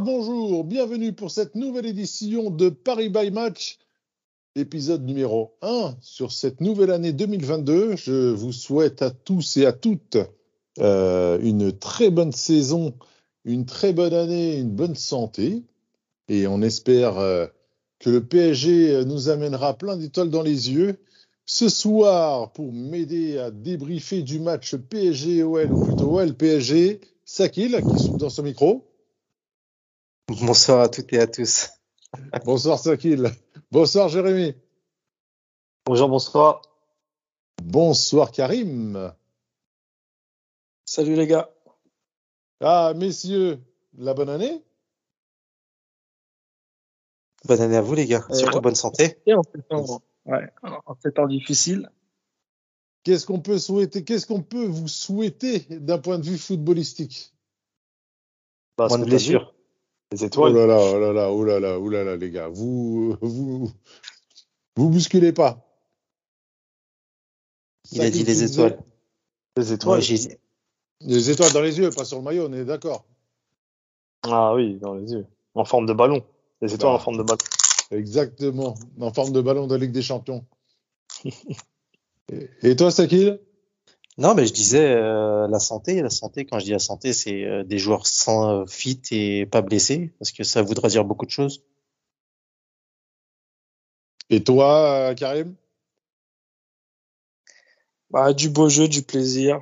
Bonjour, bienvenue pour cette nouvelle édition de Paris by Match, épisode numéro 1 sur cette nouvelle année 2022. Je vous souhaite à tous et à toutes euh, une très bonne saison, une très bonne année, une bonne santé. Et on espère euh, que le PSG nous amènera plein d'étoiles dans les yeux. Ce soir, pour m'aider à débriefer du match PSG-OL, ou plutôt OL-PSG, Sakil, qui souffle dans son micro. Bonsoir à toutes et à tous. Bonsoir Sakil. Bonsoir Jérémy. Bonjour, bonsoir. Bonsoir Karim. Salut les gars. Ah, messieurs, la bonne année? Bonne année à vous les gars, Euh, surtout ouais. bonne santé. Et en ces temps, ouais, en ces temps difficiles, Qu'est-ce qu'on peut souhaiter Qu'est-ce qu'on peut vous souhaiter d'un point de vue footballistique? Bah, Moins de blessures. Les Oh étoiles. là là, oh là là, oh là là, oh là là, les gars, vous, vous, vous bousculez pas. Il a dit les étoiles. Les étoiles. Ouais, Les étoiles dans les yeux, pas sur le maillot, on est d'accord. Ah oui, dans les yeux. En forme de ballon. Les étoiles Bah. en forme de ballon. Exactement, en forme de ballon de la Ligue des Champions. Et- Et toi, Sakil? Non, mais je disais euh, la santé. La santé, quand je dis la santé, c'est euh, des joueurs sans euh, fit et pas blessés, parce que ça voudra dire beaucoup de choses. Et toi, euh, Karim? Bah, du beau jeu, du plaisir.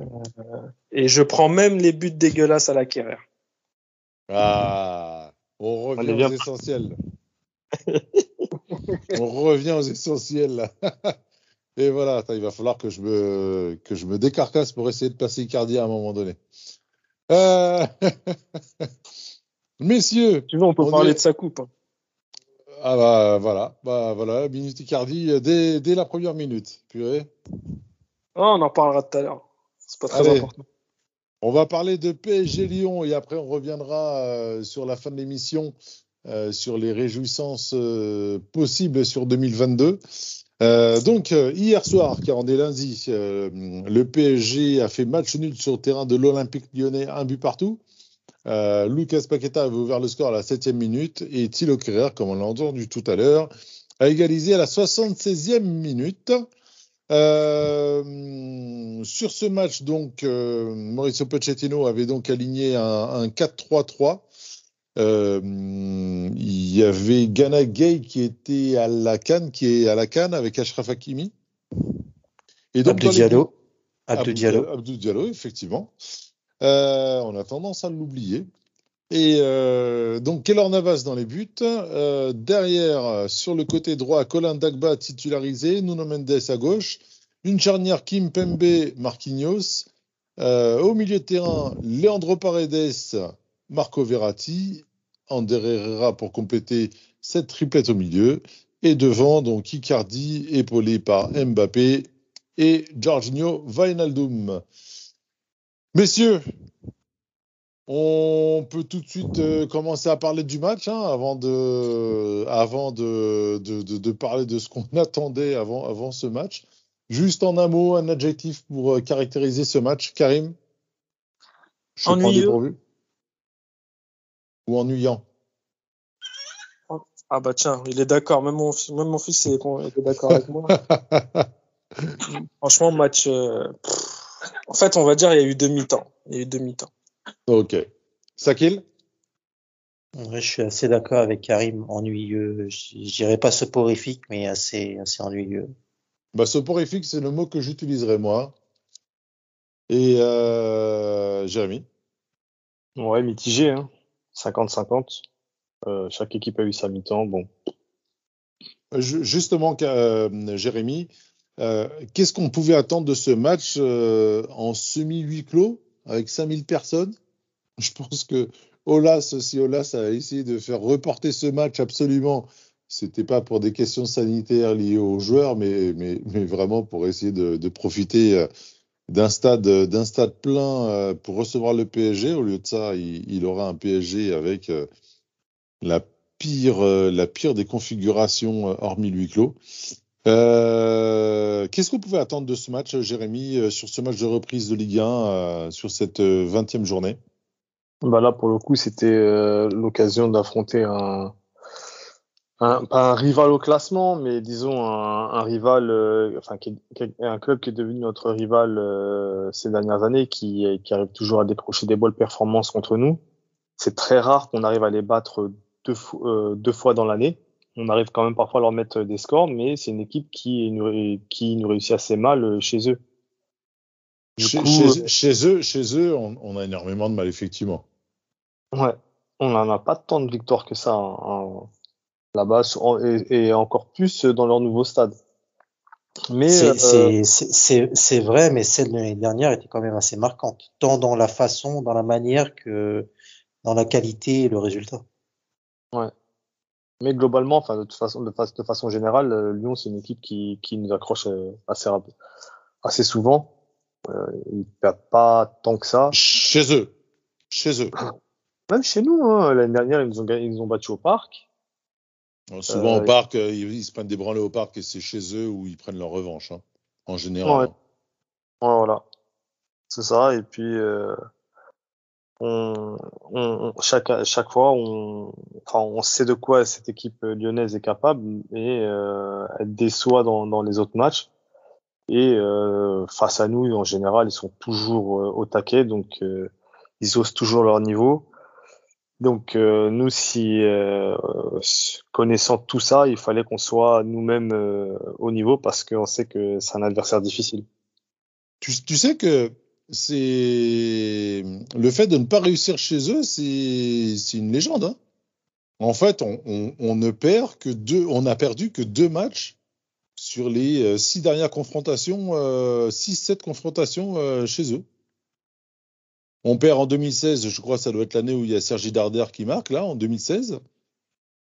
Euh, et je prends même les buts dégueulasses à l'acquérir. Ah, on revient aux essentiels. on revient aux essentiels. là. Et voilà, attends, il va falloir que je me que je me décarcasse pour essayer de passer Icardi à un moment donné. Euh, Messieurs, Tu veux, on peut On parler est- de sa coupe. hein. ah bah voilà, bah voilà, minute Icardi dès, dès la première minute. Purée. Oh, on en parlera tout à l'heure. C'est pas très Allez. important. On va parler de PSG Lyon et après on reviendra euh, sur la fin de l'émission euh, sur les réjouissances euh, possibles sur 2022. Euh, donc euh, hier soir, car on est lundi, euh, le PSG a fait match nul sur le terrain de l'Olympique lyonnais, un but partout. Lucas Paqueta avait ouvert le score à la septième minute et Thilo Kerrer, comme on l'a entendu tout à l'heure, a égalisé à la 76e minute. Sur ce match, donc, Mauricio Pochettino avait donc aligné un 4-3-3. Euh, il y avait Ghana Gay qui était à la canne, qui est à la canne avec Ashraf Hakimi. Et Abdou les- Diallo. Abdou Diallo. Abdou Diallo, effectivement. Euh, on a tendance à l'oublier. Et euh, donc, Keller Navas dans les buts. Euh, derrière, sur le côté droit, Colin Dagba titularisé, Nuno Mendes à gauche. Une charnière Kim Pembe, Marquinhos. Au milieu de terrain, Leandro Paredes, Marco Verratti. Ander Herrera pour compléter cette triplette au milieu. Et devant, donc Icardi, épaulé par Mbappé et Jorginho Wijnaldum. Messieurs, on peut tout de suite euh, commencer à parler du match hein, avant de, avant de, de, de- de parler de ce qu'on attendait avant, avant ce match. Juste en un mot, un adjectif pour euh, caractériser ce match. Karim Je Ennuyeux. Ou ennuyant Ah bah tiens, il est d'accord. Même mon, même mon fils il est, d'accord avec moi. Franchement, match. euh, en fait, on va dire il y a eu demi-temps. Il y a eu demi-temps. Ok. Sakil? Ouais, je suis assez d'accord avec Karim. Ennuyeux. Dirais pas soporifique, mais assez, assez ennuyeux. bah, Soporifique, c'est le mot que j'utiliserai moi. Et euh, Jérémy? Ouais, mitigé. Hein. 50-50. Euh, chaque équipe a eu sa mi-temps. Bon. Ju- Justement, euh, Jérémy, euh, qu'est-ce qu'on pouvait attendre de ce match en semi-huis clos avec 5000 personnes? Je pense que Olas, si Olas a essayé de faire reporter ce match absolument, c'était pas pour des questions sanitaires liées aux joueurs, mais, vraiment pour essayer de, profiter d'un stade, d'un stade plein euh, pour recevoir le PSG. Au lieu de ça, il, il aura un PSG avec euh, la pire, euh, la pire des configurations euh, hormis le huis clos. Euh, Qu'est-ce que vous pouvez attendre de ce match, Jérémy, euh, sur ce match de reprise de Ligue 1, euh, sur cette euh, 20e journée? Bah là, pour le coup, c'était euh, l'occasion d'affronter un, un, pas un rival au classement, mais disons un, un rival, euh, enfin, qui est, qui est un club qui est devenu notre rival euh, ces dernières années, qui, qui arrive toujours à décrocher des bonnes performances contre nous. C'est très rare qu'on arrive à les battre deux, euh, deux fois dans l'année. On arrive quand même parfois à leur mettre des scores, mais c'est une équipe qui nous, qui nous réussit assez mal euh, chez eux. Du chez, coup, chez- chez eux, chez eux on, on a énormément de mal, effectivement. Ouais, on n'en a pas tant de victoires que ça hein, là-bas, et, et encore plus dans leur nouveau stade. Mais C'est euh, c'est- vrai, mais celle de l'année dernière était quand même assez marquante, tant dans la façon, dans la manière que dans la qualité et le résultat. mais globalement, enfin de toute façon, de, fa- de façon générale, euh, Lyon c'est une équipe qui, qui nous accroche euh, assez assez souvent. Euh, ils perdent pas tant que ça. Chez eux. Chez eux. Même chez nous, hein, l'année dernière ils nous ont ils nous ont battus au parc. Alors, souvent Euh, au parc, euh, ils, ils se prennent des branlées au parc et c'est chez eux où ils prennent leur revanche, hein, en général. Ouais. Ouais, voilà, c'est ça. Et puis euh, on, chaque chaque fois on enfin on sait de quoi cette équipe lyonnaise est capable et euh, elle déçoit dans dans les autres matchs. Et euh, face à nous, en général, ils sont toujours euh, au taquet, donc euh, ils osent toujours leur niveau. Donc euh, nous, si euh, connaissant tout ça, il fallait qu'on soit nous-mêmes euh, au niveau parce qu'on sait que c'est un adversaire difficile. Tu, sais que c'est le fait de ne pas réussir chez eux, c'est une légende. Hein. En fait, on, on, on ne perd que deux, on a perdu que deux matchs sur les six dernières confrontations, six sept confrontations chez eux. On perd en 2016, je crois que ça doit être l'année où il y a Sergi Darder qui marque, là, en 2016.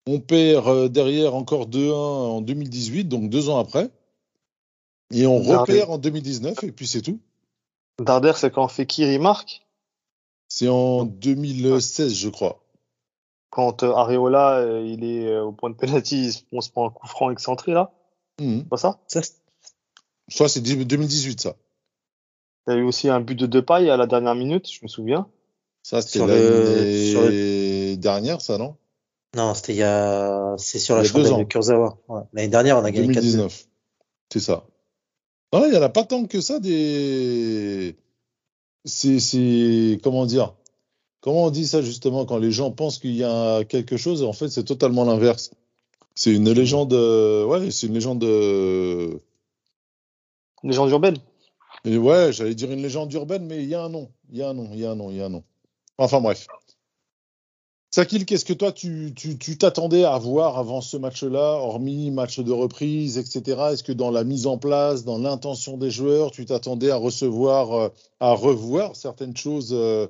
On perd euh, derrière encore 2-1 en 2018, donc deux ans après. Et on Darder. repère en 2019, et puis c'est tout. Darder, c'est quand Fekir il marque, C'est en 2016, je crois. quand euh, Areola euh, il est au point de se- on se prend un coup franc excentré là, c'est pas ça? Ça, Ça, c'est 2018, ça. Il y a eu aussi un but de Depay à la dernière minute, je me souviens. Ça, c'était l'année sur dernière, ça, non? Non, c'était il y a, c'est sur la deux chandelle de Kurzawa. Ouais. L'année dernière, on a gagné 4-2. 2019. C'est ça. Non, il n'y en a pas tant que ça des. C'est, c'est, comment dire? Comment on dit ça justement quand les gens pensent qu'il y a quelque chose En fait, c'est totalement l'inverse. C'est une légende. Ouais, c'est une légende. Légende urbaine. Ouais, j'allais dire une légende urbaine, mais il y a un nom. Il y a un nom, il y a un nom, il y a un nom. Enfin bref. Sakil, qu'est-ce que toi, tu t'attendais à voir avant ce match-là, hormis match de reprise, etc. Est-ce que dans la mise en place, dans l'intention des joueurs, tu t'attendais à recevoir, euh, à revoir certaines choses euh,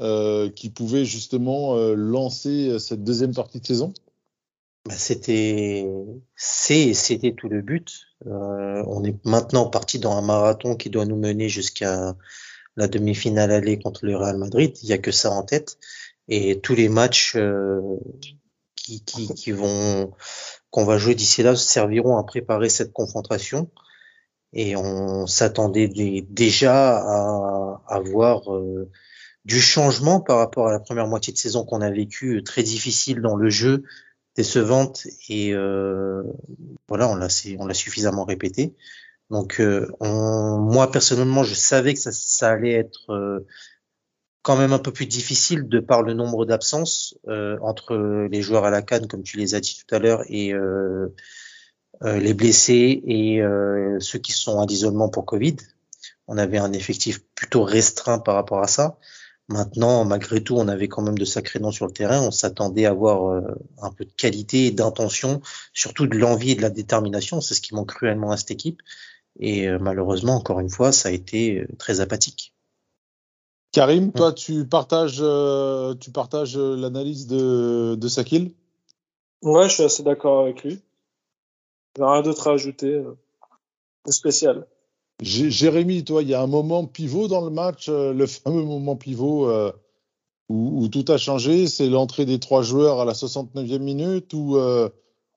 euh, qui pouvaient justement euh, lancer euh, cette deuxième partie de saison? Bah, c'était, c'est, c'était tout le but. Euh, on est maintenant parti dans un marathon qui doit nous mener jusqu'à la demi-finale aller contre le Real Madrid. Il y a que ça en tête. Et tous les matchs euh, qui, qui, qui vont, qu'on va jouer d'ici là serviront à préparer cette confrontation. Et on s'attendait dé- déjà à, à voir euh, du changement par rapport à la première moitié de saison qu'on a vécue, très difficile dans le jeu, décevante et euh, voilà on l'a suffisamment répété. Donc euh, on- moi personnellement je savais que ça, ça allait être euh, quand même un peu plus difficile de par le nombre d'absences euh, entre les joueurs à la canne comme tu les as dit tout à l'heure et euh, les blessés et ceux qui sont à l'isolement pour Covid. On avait un effectif plutôt restreint par rapport à ça Maintenant, malgré tout, on avait quand même de sacrés noms sur le terrain. On s'attendait à avoir euh, un peu de qualité et d'intention, surtout de l'envie et de la détermination. C'est ce qui manque cruellement à cette équipe. Et euh, malheureusement, encore une fois, ça a été euh, très apathique. Karim, toi, tu partages, euh, tu partages l'analyse de, de Sakil? Ouais, je suis assez d'accord avec lui. J'ai rien d'autre à ajouter. euh, de spécial. Jé- Jérémy, toi, il y a un moment pivot dans le match, euh, le fameux moment pivot euh, où, où tout a changé. C'est l'entrée des trois joueurs à la 69e minute ou, euh,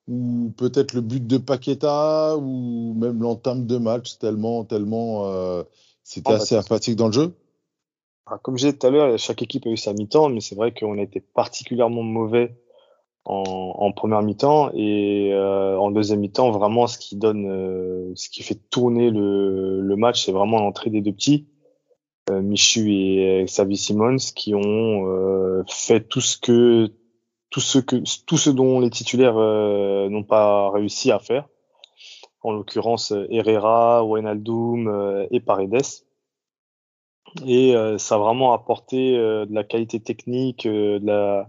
ou peut-être le but de Paqueta ou même l'entame de match tellement, tellement euh, c'était Ah, bah, assez apathique dans le jeu. Ah, Comme je disais tout à l'heure, chaque équipe a eu sa mi-temps, mais c'est vrai qu'on a été particulièrement mauvais en, en première mi-temps et euh, en deuxième mi-temps, vraiment, ce qui donne, euh, ce qui fait tourner le, le match, c'est vraiment l'entrée des deux petits, euh, Michu et Xavi Simons, qui ont euh, fait tout ce que, tout ce que, tout ce dont les titulaires euh, n'ont pas réussi à faire. En l'occurrence, euh, Herrera, Wijnaldum euh, et Paredes et euh, ça a vraiment apporté euh, de la qualité technique, euh, de la,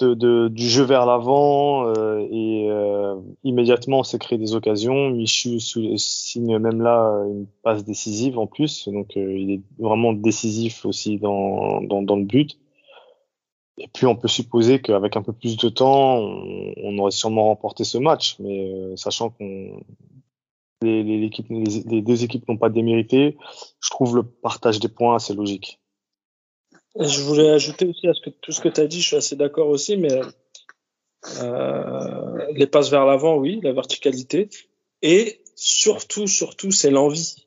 de, de- du jeu vers l'avant euh, et euh, immédiatement on s'est créé des occasions. Michu signe même là une passe décisive en plus, donc euh, il est vraiment décisif aussi dans, dans, dans le but. Et puis on peut supposer qu'avec un peu plus de temps, on, aurait sûrement remporté ce match, mais euh, sachant qu'on les, les, les- les deux équipes n'ont pas démérité, je trouve le partage des points assez logique. Je voulais ajouter aussi à ce que, tout ce que tu as dit, je suis assez d'accord aussi, mais euh, les passes vers l'avant, oui, la verticalité. Et surtout, surtout, c'est l'envie.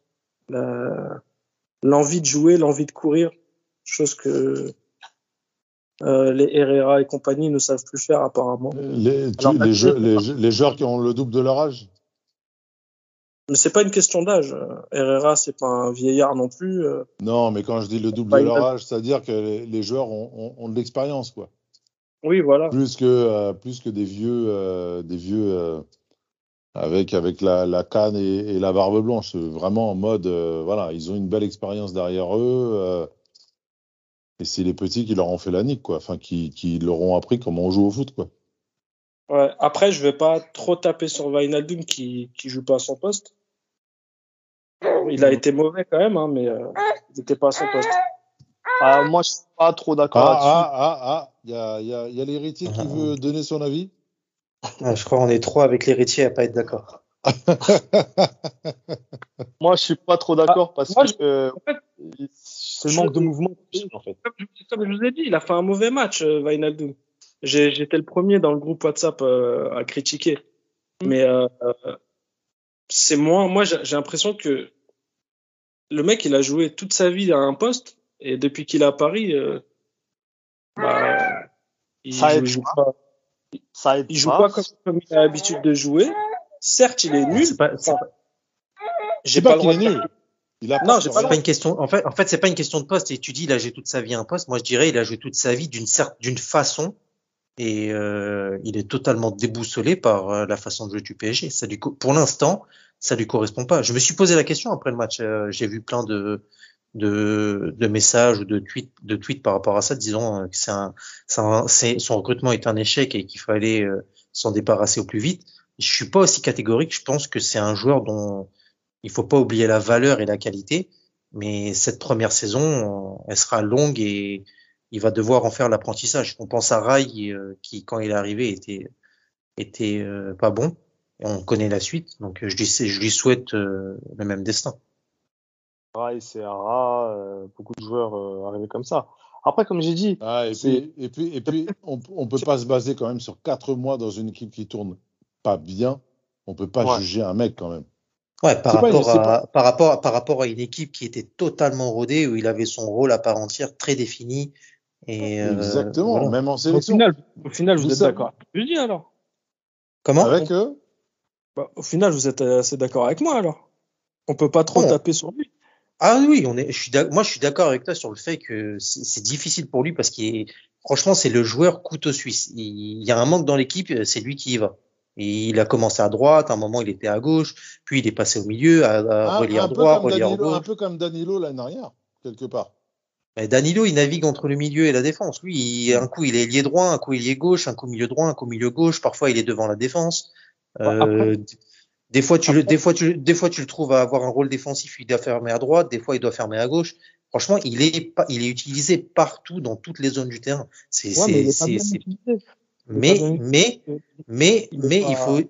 L'envie de jouer, l'envie de courir, chose que euh, les Herrera et compagnie ne savent plus faire apparemment. Les, Alors, les, jeux- les, les joueurs qui ont le double de leur âge? Mais c'est pas une question d'âge. Euh, Herrera, c'est pas un vieillard non plus. euh. Non, mais quand je dis le double de leur âge, c'est-à-dire que les, joueurs ont, ont, ont de l'expérience, quoi. Oui, voilà. Plus que, euh, plus que des vieux, euh, des vieux euh, avec, avec la, la canne et, et la barbe blanche. Vraiment en mode, voilà, ils ont une belle expérience derrière eux. et c'est les petits qui leur ont fait la nique, quoi. Enfin, qui, qui leur ont appris comment on joue au foot, quoi. Ouais. Après, je vais pas trop taper sur Wijnaldum qui qui joue pas à son poste. Il a été mauvais quand même, hein, mais euh, il n'était pas à son poste. Ah, moi, je suis pas trop d'accord Ah, là-dessus. ah, ah, ah, il y a, il y a, il y a l'héritier qui Ah. veut donner son avis? Ah, je crois qu'on est trois avec l'héritier à pas être d'accord. Moi, je suis pas trop d'accord parce moi, que euh, en fait, c'est le manque de mouvement en fait. Comme je, comme je vous ai dit, il a fait un mauvais match, euh, Wijnaldum. J'ai- J'étais le premier dans le groupe WhatsApp euh, à critiquer. Mais euh, euh, c'est moi, moi j'ai j'ai l'impression que le mec, il a joué toute sa vie à un poste et depuis qu'il est à Paris, euh, bah, il Ça joue, aide il joue pas. pas, Ça il joue pas. pas comme, comme il a l'habitude de jouer. Certes, il est nul. C'est pas, c'est Enfin, pas- J'ai pas le qu'il droit est de nul. dire- Il a Non, pas pas c'est rien. pas une question. En fait, en fait, c'est pas une question de poste. Et tu dis, il a joué toute sa vie à un poste. Moi, je dirais, il a joué toute sa vie d'une certaine, d'une façon. Et euh, il est totalement déboussolé par euh, la façon de jouer du PSG. Ça lui, pour l'instant, ça lui correspond pas. Je me suis posé la question après le match. Euh, J'ai vu plein de, de, de messages ou de tweets, de tweets par rapport à ça, euh, que un, un- son recrutement est un échec et qu'il fallait euh, s'en débarrasser au plus vite. Je suis pas aussi catégorique. Je pense que c'est un joueur dont il faut pas oublier la valeur et la qualité. Mais cette première saison, elle sera longue et il va devoir en faire l'apprentissage. On pense à Rai euh, qui, quand il est arrivé, était était euh, pas bon. Et on connaît la suite, donc je lui, je lui souhaite euh, le même destin. Ouais, c'est Ara, euh, beaucoup de joueurs euh, arrivés comme ça. Après, comme j'ai dit, Ah, et puis, et puis, et puis on, on peut pas se baser quand même sur quatre mois dans une équipe qui tourne pas bien. On peut pas Ouais. juger un mec quand même. Ouais, par pas- à par rapport à- par rapport à une équipe qui était totalement rodée où il avait son rôle à part entière très défini et euh, Exactement, voilà. même en Au sélection. final, au final, vous, Vous êtes d'accord. Je dis alors. Comment Avec eux, Bah, au final, vous êtes assez d'accord avec moi alors. On peut pas trop taper sur lui. Ah oui, on est, je suis d'ac- moi je suis d'accord avec toi sur le fait que c'est difficile pour lui parce qu'il est, franchement, c'est le joueur couteau suisse. Il, il y a un manque dans l'équipe, euh, c'est lui qui y va. Et il a commencé à droite, à un moment il était à gauche, puis il est passé au milieu, à, à un, relire un peu droit, comme relire Danilo, un gauche. peu comme Danilo l'année dernière, quelque part. Mais Danilo, il navigue entre le milieu et la défense. Lui, il- un coup il est ailier droit, un coup il est gauche, un coup milieu droit, un coup milieu gauche. Parfois il est devant la défense. Euh, Après- des fois tu le, des fois tu, des fois tu le trouves à avoir un rôle défensif. Il doit fermer à droite, des fois il doit fermer à gauche. Franchement, il est pas, il est utilisé partout dans toutes les zones du terrain. C'est, Ouais, c'est, mais, mais, mais, mais il faut,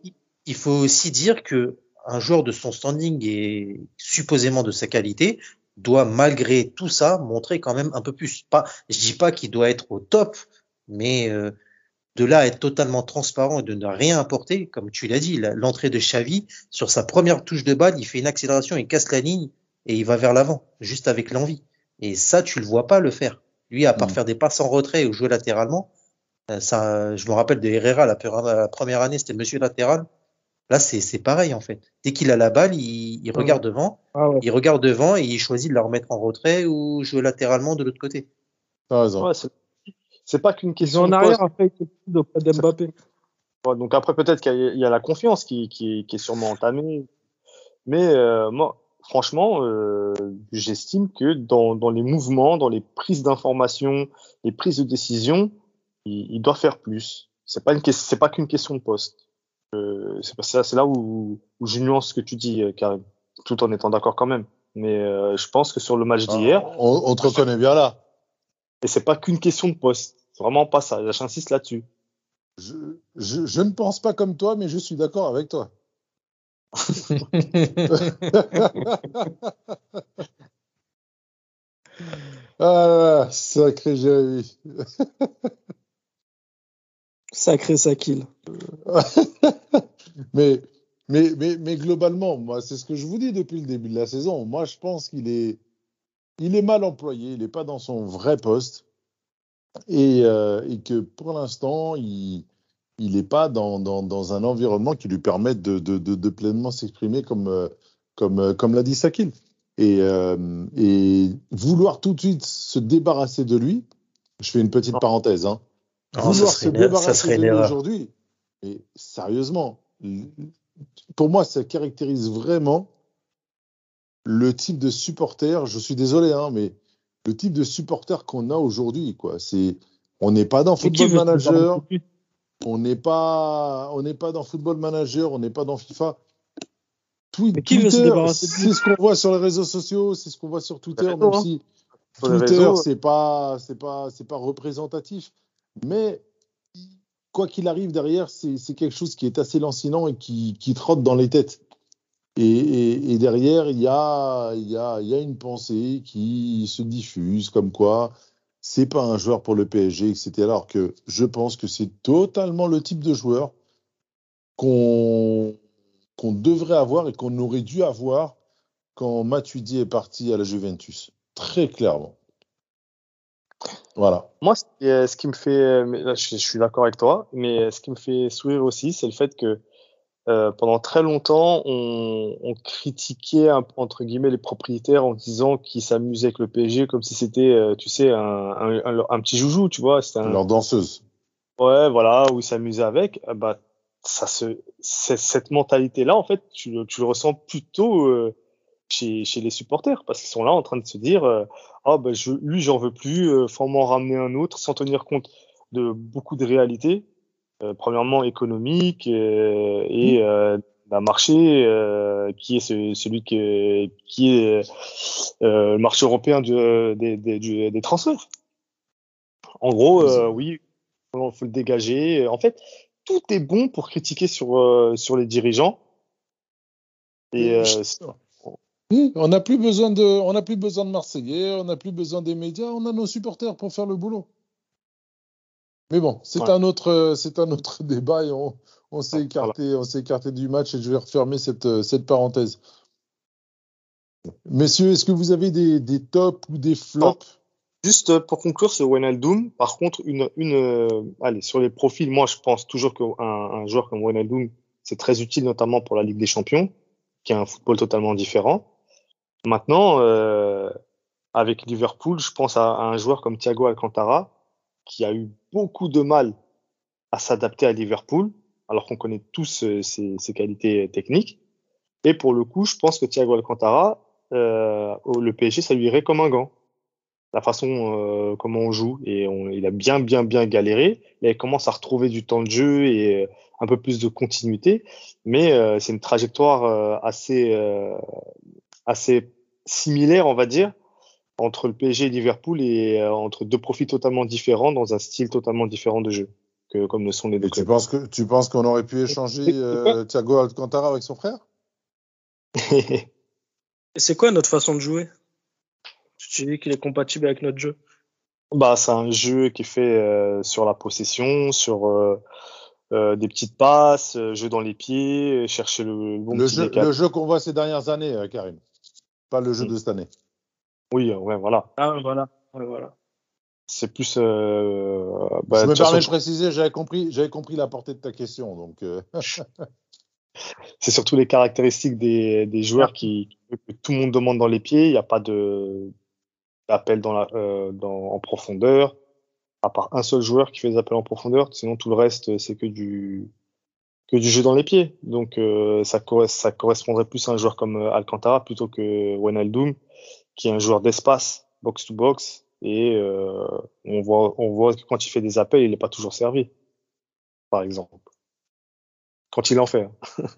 il faut aussi dire que un joueur de son standing et supposément de sa qualité doit malgré tout ça montrer quand même un peu plus. Pas, je dis pas qu'il doit être au top, mais euh, de là à être totalement transparent et de ne rien apporter, comme tu l'as dit, l'entrée de Xavi sur sa première touche de balle, il fait une accélération, il casse la ligne et il va vers l'avant, juste avec l'envie. Et ça, tu le vois pas le faire. Lui, à part mm. faire des passes en retrait ou jouer latéralement, euh, ça, je me rappelle de Herrera, la, première année, c'était monsieur latéral. Là, c'est pareil en fait. Dès qu'il a la balle, il, il regarde devant, ah il regarde devant et il choisit de la remettre en retrait ou jouer latéralement de l'autre côté. Ouais, c'est pas qu'une question. en arrière, après, il auprès d'Mbappé. donc après, peut-être qu'il y, a la confiance qui, qui, qui est sûrement entamée. Mais euh, moi, franchement, euh, j'estime que dans, dans, les mouvements, dans les prises d'informations, les prises de décision, il, il doit faire plus. C'est pas une c'est pas qu'une question de poste. Euh, c'est là où, où je nuance ce que tu dis, euh, Karim, tout en étant d'accord quand même. Mais euh, je pense que sur le match ah, d'hier, on, on, te reconnaît bien là. Et c'est pas qu'une question de poste. C'est vraiment pas ça. J'insiste là-dessus. Je, je, je, ne pense pas comme toi, mais je suis d'accord avec toi. ah, sacré Jérémy. sacré Sakil. mais, mais, mais, mais globalement, moi, c'est ce que je vous dis depuis le début de la saison. Moi, je pense qu'il est, il est mal employé. Il n'est pas dans son vrai poste. Et, euh, et que pour l'instant, il il n'est pas dans, dans, dans, un environnement qui lui permette de, de, de, de pleinement s'exprimer comme, euh, comme, euh, comme l'a dit Sakil. Et, euh, et, vouloir tout de suite se débarrasser de lui, je fais une petite parenthèse, hein. Non, vouloir se débarrasser de lui aujourd'hui, et sérieusement, pour moi, ça caractérise vraiment le type de supporter. Je suis désolé, hein, mais le type de supporter qu'on a aujourd'hui, quoi. C'est, on n'est pas dans Football Manager. On n'est pas, on n'est pas dans Football Manager, on n'est pas dans FIFA. Twitter, c'est ce qu'on voit sur les réseaux sociaux, c'est ce qu'on voit sur Twitter, même si Twitter c'est pas, c'est pas, c'est pas représentatif, mais quoi qu'il arrive derrière, c'est quelque chose qui est assez lancinant et qui, trotte dans les têtes. Et, derrière, il y a, une pensée qui se diffuse comme quoi c'est pas un joueur pour le PSG, etc. Alors que je pense que c'est totalement le type de joueur qu'on qu'on devrait avoir et qu'on aurait dû avoir quand Matuidi est parti à la Juventus. Très clairement. Voilà. Moi, ce qui me fait, là, je suis d'accord avec toi, mais ce qui me fait sourire aussi, c'est le fait que euh, pendant très longtemps, on, on, critiquait entre guillemets les propriétaires en disant qu'ils s'amusaient avec le PSG comme si c'était, euh, tu sais, un, un, un, petit joujou, tu vois. C'était un... Leur danseuse. Ouais, voilà, où ils s'amusaient avec. Euh, bah, ça se, cette mentalité-là, en fait, tu, tu, le ressens plutôt euh, chez, chez, les supporters parce qu'ils sont là en train de se dire, ah oh, bah, je, lui, j'en veux plus, faut m'en ramener un autre, sans tenir compte de beaucoup de réalités. Euh, premièrement économique euh, et euh, d'un marché euh, qui est ce, celui que, qui est euh, le marché européen du, des, des, du, des transferts. En gros, euh, oui, il faut le dégager. En fait, tout est bon pour critiquer sur, sur les dirigeants. Et, oui, on n'a plus besoin de, on n'a plus besoin de Marseillais, on n'a plus besoin des médias, on a nos supporters pour faire le boulot. Mais bon, c'est ouais. un autre, c'est un autre débat et on, on s'est écarté, on s'est écarté du match et je vais refermer cette, cette parenthèse. Messieurs, est-ce que vous avez des, des tops ou des flops? Juste pour conclure sur Wijnaldum, par contre, une, une, euh, allez, sur les profils, moi, je pense toujours qu'un un joueur comme Wijnaldum, c'est très utile, notamment pour la Ligue des Champions, qui a un football totalement différent. Maintenant, euh, avec Liverpool, je pense à, un joueur comme Thiago Alcantara, qui a eu beaucoup de mal à s'adapter à Liverpool, alors qu'on connaît tous euh, ses, ses, qualités techniques. Et pour le coup, je pense que Thiago Alcantara, euh, le PSG, ça lui irait comme un gant. La façon euh, comment on joue et on, il a bien bien bien galéré. Là, il commence à retrouver du temps de jeu et euh, un peu plus de continuité, mais c'est une trajectoire assez assez similaire, on va dire, entre le PSG et Liverpool et euh, entre deux profils totalement différents dans un style totalement différent de jeu que comme le sont les deux. Et tu penses que tu penses qu'on aurait pu échanger euh, Thiago Alcantara avec son frère? Et c'est quoi notre façon de jouer? Tu dis qu'il est compatible avec notre jeu. bah, c'est un jeu qui est fait euh, sur la possession, sur euh, euh, des petites passes, euh, jeu dans les pieds, chercher le bon Le petit jeu, décal. le jeu qu'on voit ces dernières années, euh, Karim. Pas le jeu de cette année. Oui, euh, ouais, voilà. Ah, voilà. Ouais, voilà. C'est plus. Euh, bah, je me permets de préciser, j'avais compris, j'avais compris la portée de ta question. Donc, euh, c'est surtout les caractéristiques des, des joueurs qui que tout le monde demande dans les pieds. Il n'y a pas de d'appel dans la euh, dans en profondeur. À part un seul joueur qui fait des appels en profondeur, sinon tout le reste c'est que du que du jeu dans les pieds. Donc euh, ça, ça correspondrait plus à un joueur comme euh, Alcantara plutôt que Wijnaldum, qui est un joueur d'espace, box to box, et euh, on voit on voit que quand il fait des appels, il n'est pas toujours servi, par exemple. Quand il en fait. hein.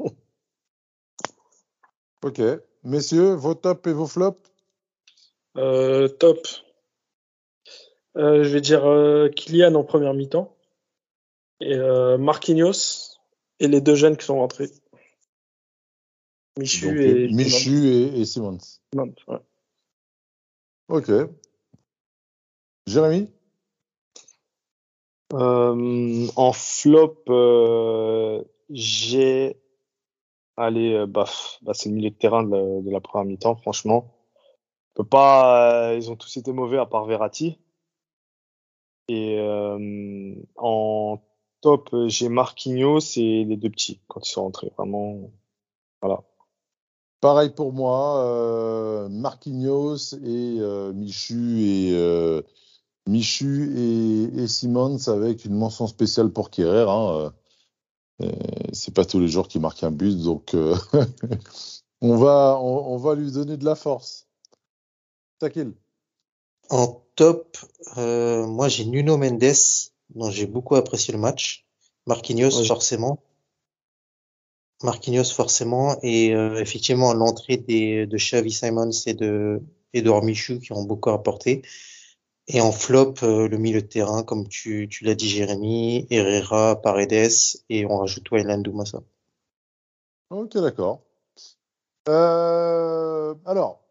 ok. Messieurs, vos tops et vos flops? Euh, top. Euh, je vais dire euh, Kylian en première mi-temps. Et euh, Marquinhos et les deux jeunes qui sont rentrés. Michu Donc, et Michu et, et Simmons. Ouais. Ok. Jérémy? Euh, en flop, euh, j'ai allez, euh, bah, bah, c'est le milieu de terrain de la, de la première mi-temps, franchement. On peut pas, euh, ils ont tous été mauvais à part Verratti. Et euh, en top, euh, j'ai Marquinhos et les deux petits quand ils sont rentrés. Vraiment, voilà. Pareil pour moi, euh, Marquinhos et euh, Michu et euh, Michu et, et Simmons avec une mention spéciale pour Kerrer. Hein. Euh, c'est pas tous les jours qu'il marque un but, donc euh, on va on, on va lui donner de la force. Takil. En top, euh, moi j'ai Nuno Mendes, dont j'ai beaucoup apprécié le match. Marquinhos Oui. forcément. Marquinhos forcément et euh, effectivement l'entrée des de Xavi Simons et de Edouard Michu qui ont beaucoup apporté. Et en flop, euh, le milieu de terrain, comme tu, tu l'as dit Jérémy, Herrera, Paredes et on rajoute à ça. Ok, d'accord. Euh, alors,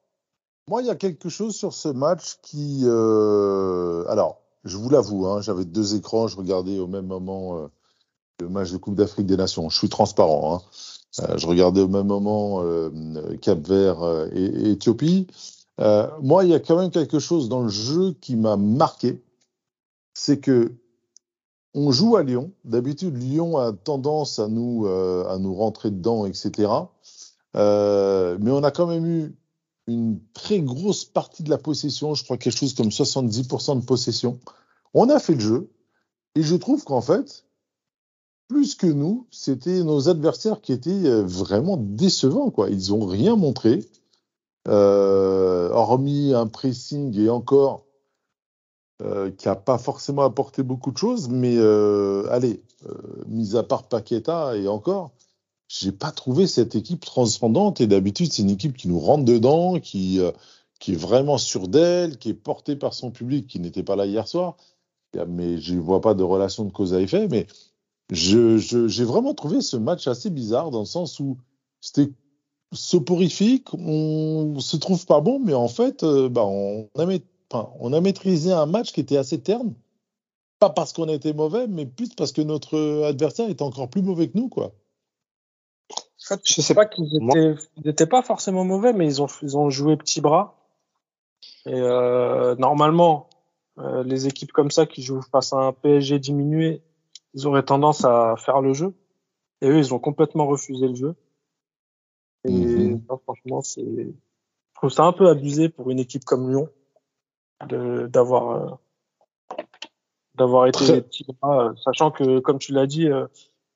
moi, il y a quelque chose sur ce match qui. euh, alors, je vous l'avoue, hein, j'avais deux écrans, je regardais au même moment euh, le match de Coupe d'Afrique des Nations. Je suis transparent. Hein. Euh, je regardais au même moment euh, Cap Vert et, et Éthiopie. Moi, il y a quand même quelque chose dans le jeu qui m'a marqué. C'est que on joue à Lyon. D'habitude, Lyon a tendance à nous, à nous rentrer dedans, etc. Mais on a quand même eu une très grosse partie de la possession, je crois quelque chose comme 70% de possession. On a fait le jeu, et je trouve qu'en fait, plus que nous, c'était nos adversaires qui étaient euh, vraiment décevants. Quoi. Ils ont rien montré, euh, hormis un pressing et encore euh, qui a pas forcément apporté beaucoup de choses, mais allez, mis à part Paqueta et encore, j'ai pas trouvé cette équipe transcendante. Et d'habitude, c'est une équipe qui nous rentre dedans, qui, qui est vraiment sûre d'elle, qui est portée par son public, qui n'était pas là hier soir. Mais je vois pas de relation de cause à effet. Mais je, je- j'ai vraiment trouvé ce match assez bizarre dans le sens où c'était soporifique, on se trouve pas bon, mais en fait, euh, bah, on, a ma- enfin, on a maîtrisé un match qui était assez terne. Pas parce qu'on était mauvais, mais plus parce que notre adversaire était encore plus mauvais que nous, quoi. En fait, Je sais pas qu'ils moi- étaient, ils étaient pas forcément mauvais, mais ils ont, ils ont joué petit bras. Et euh, normalement, euh, les équipes comme ça qui jouent face à un PSG diminué, ils auraient tendance à faire le jeu. Et eux, ils ont complètement refusé le jeu. Et Mhm. ça, franchement, c'est, je trouve ça un peu abusé pour une équipe comme Lyon d'avoir euh, d'avoir été les petits bras, euh, sachant que, comme tu l'as dit,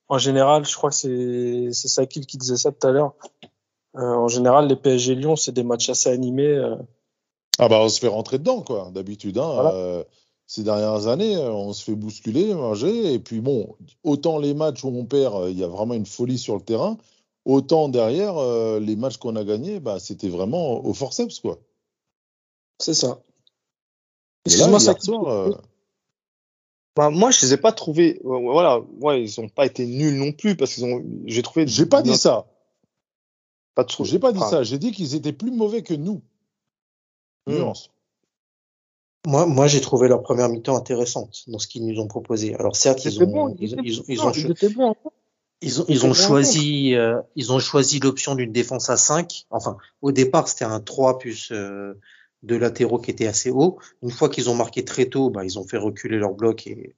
en général, je crois que c'est c'est Sakil qui disait ça tout à l'heure. En général, les PSG Lyon, c'est des matchs assez animés. Ah bah on se fait rentrer dedans quoi, d'habitude. Hein, Voilà. euh, ces dernières années, on se fait bousculer, manger, et puis bon, autant les matchs où on perd, euh, il y a vraiment une folie sur le terrain, autant derrière, euh, les matchs qu'on a gagnés, bah, c'était vraiment au forceps quoi. C'est ça. Excuse-moi, soir, euh, Bah, moi, je les ai pas trouvés. Voilà, ouais, ils ont pas été nuls non plus parce qu'ils ont. J'ai trouvé. j'ai pas dit ça. Pas de J'ai pas dit ça, j'ai dit qu'ils étaient plus mauvais que nous. Nuance. Moi, moi j'ai trouvé leur première mi-temps intéressante dans ce qu'ils nous ont proposé. Alors certes, ils ont, bon, ils, ils ont, ils non, ont, ils étaient bons. ils ont, ils ont choisi, euh, ils ont choisi l'option d'une défense à 5. Enfin, au départ, c'était un 3 plus euh, deux latéraux qui étaient assez hauts. Une fois qu'ils ont marqué très tôt, bah, ils ont fait reculer leur bloc et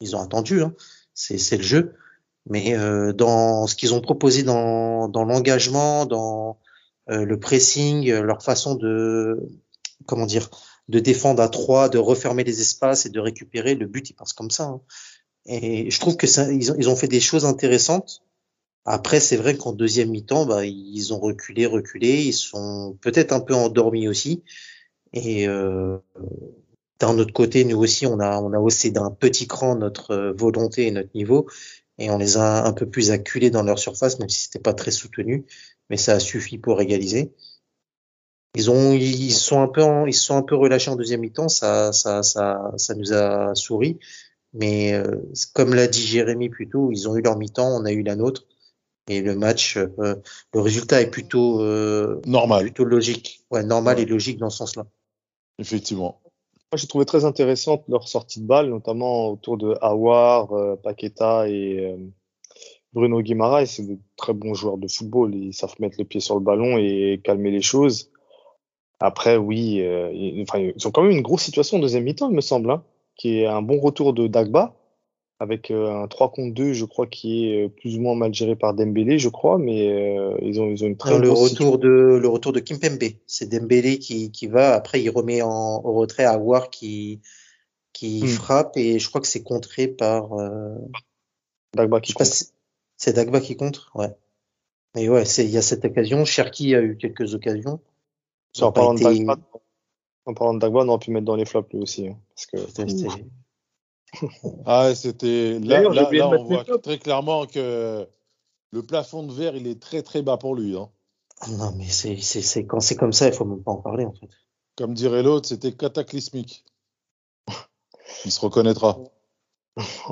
ils ont attendu. Hein. C'est, c'est le jeu. Mais euh, dans ce qu'ils ont proposé dans, dans l'engagement, dans euh, le pressing, euh, leur façon de, comment dire, de défendre à 3, de refermer les espaces et de récupérer, le but il passe comme ça. hein. Et je trouve que ça, ils, ont, ils ont fait des choses intéressantes. Après, c'est vrai qu'en deuxième mi-temps, bah, ils ont reculé, reculé. Ils sont peut-être un peu endormis aussi. Et euh, d'un autre côté, nous aussi, on a, on a haussé d'un petit cran notre euh, volonté et notre niveau. Et on les a un peu plus acculés dans leur surface, même si c'était pas très soutenu. Mais ça a suffi pour égaliser. Ils ont, ils sont un peu, en- ils se sont un peu relâchés en deuxième mi-temps. Ça, ça, ça, ça nous a souri. Mais euh, comme l'a dit Jérémy plus tôt, ils ont eu leur mi-temps, on a eu la nôtre. Et le match, euh, le résultat est plutôt, euh, Normal, plutôt logique. Ouais, normal Ouais. et logique dans ce sens-là. effectivement. Moi, j'ai trouvé très intéressante leur sortie de balle, notamment autour de Awar, euh, Paqueta et euh, Bruno Guimaraes. C'est de très bons joueurs de football. Ils savent mettre le pied sur le ballon et calmer les choses. Après, oui, euh, ils, enfin, ils ont quand même une grosse situation en deuxième mi-temps, il me semble, hein, qui est un bon retour de Dagba, avec euh, un 3 contre 2, je crois, qui est euh, plus ou moins mal géré par Dembélé, je crois, mais euh, ils, ont, ils ont une très le grosse retour de, le retour de Kimpembe. C'est Dembélé qui, qui va. Après, il remet en, au retrait à War qui, qui Hmm. frappe et je crois que c'est contré par, euh, Dagba qui si- c'est Dagba qui contre, ouais. Mais ouais, c'est, il y a cette occasion. Cherki a eu quelques occasions. Ça, en, parlant de été- Dagba, en parlant de Dagba, on aurait pu mettre dans les flops lui aussi. hein, parce que, Ah, c'était là, on voit très clairement que le plafond de verre, il est très très bas pour lui. Hein. Non, mais c'est, c'est, c'est, quand c'est comme ça, il faut même pas en parler, en fait. Comme dirait l'autre, c'était cataclysmique. Il se reconnaîtra.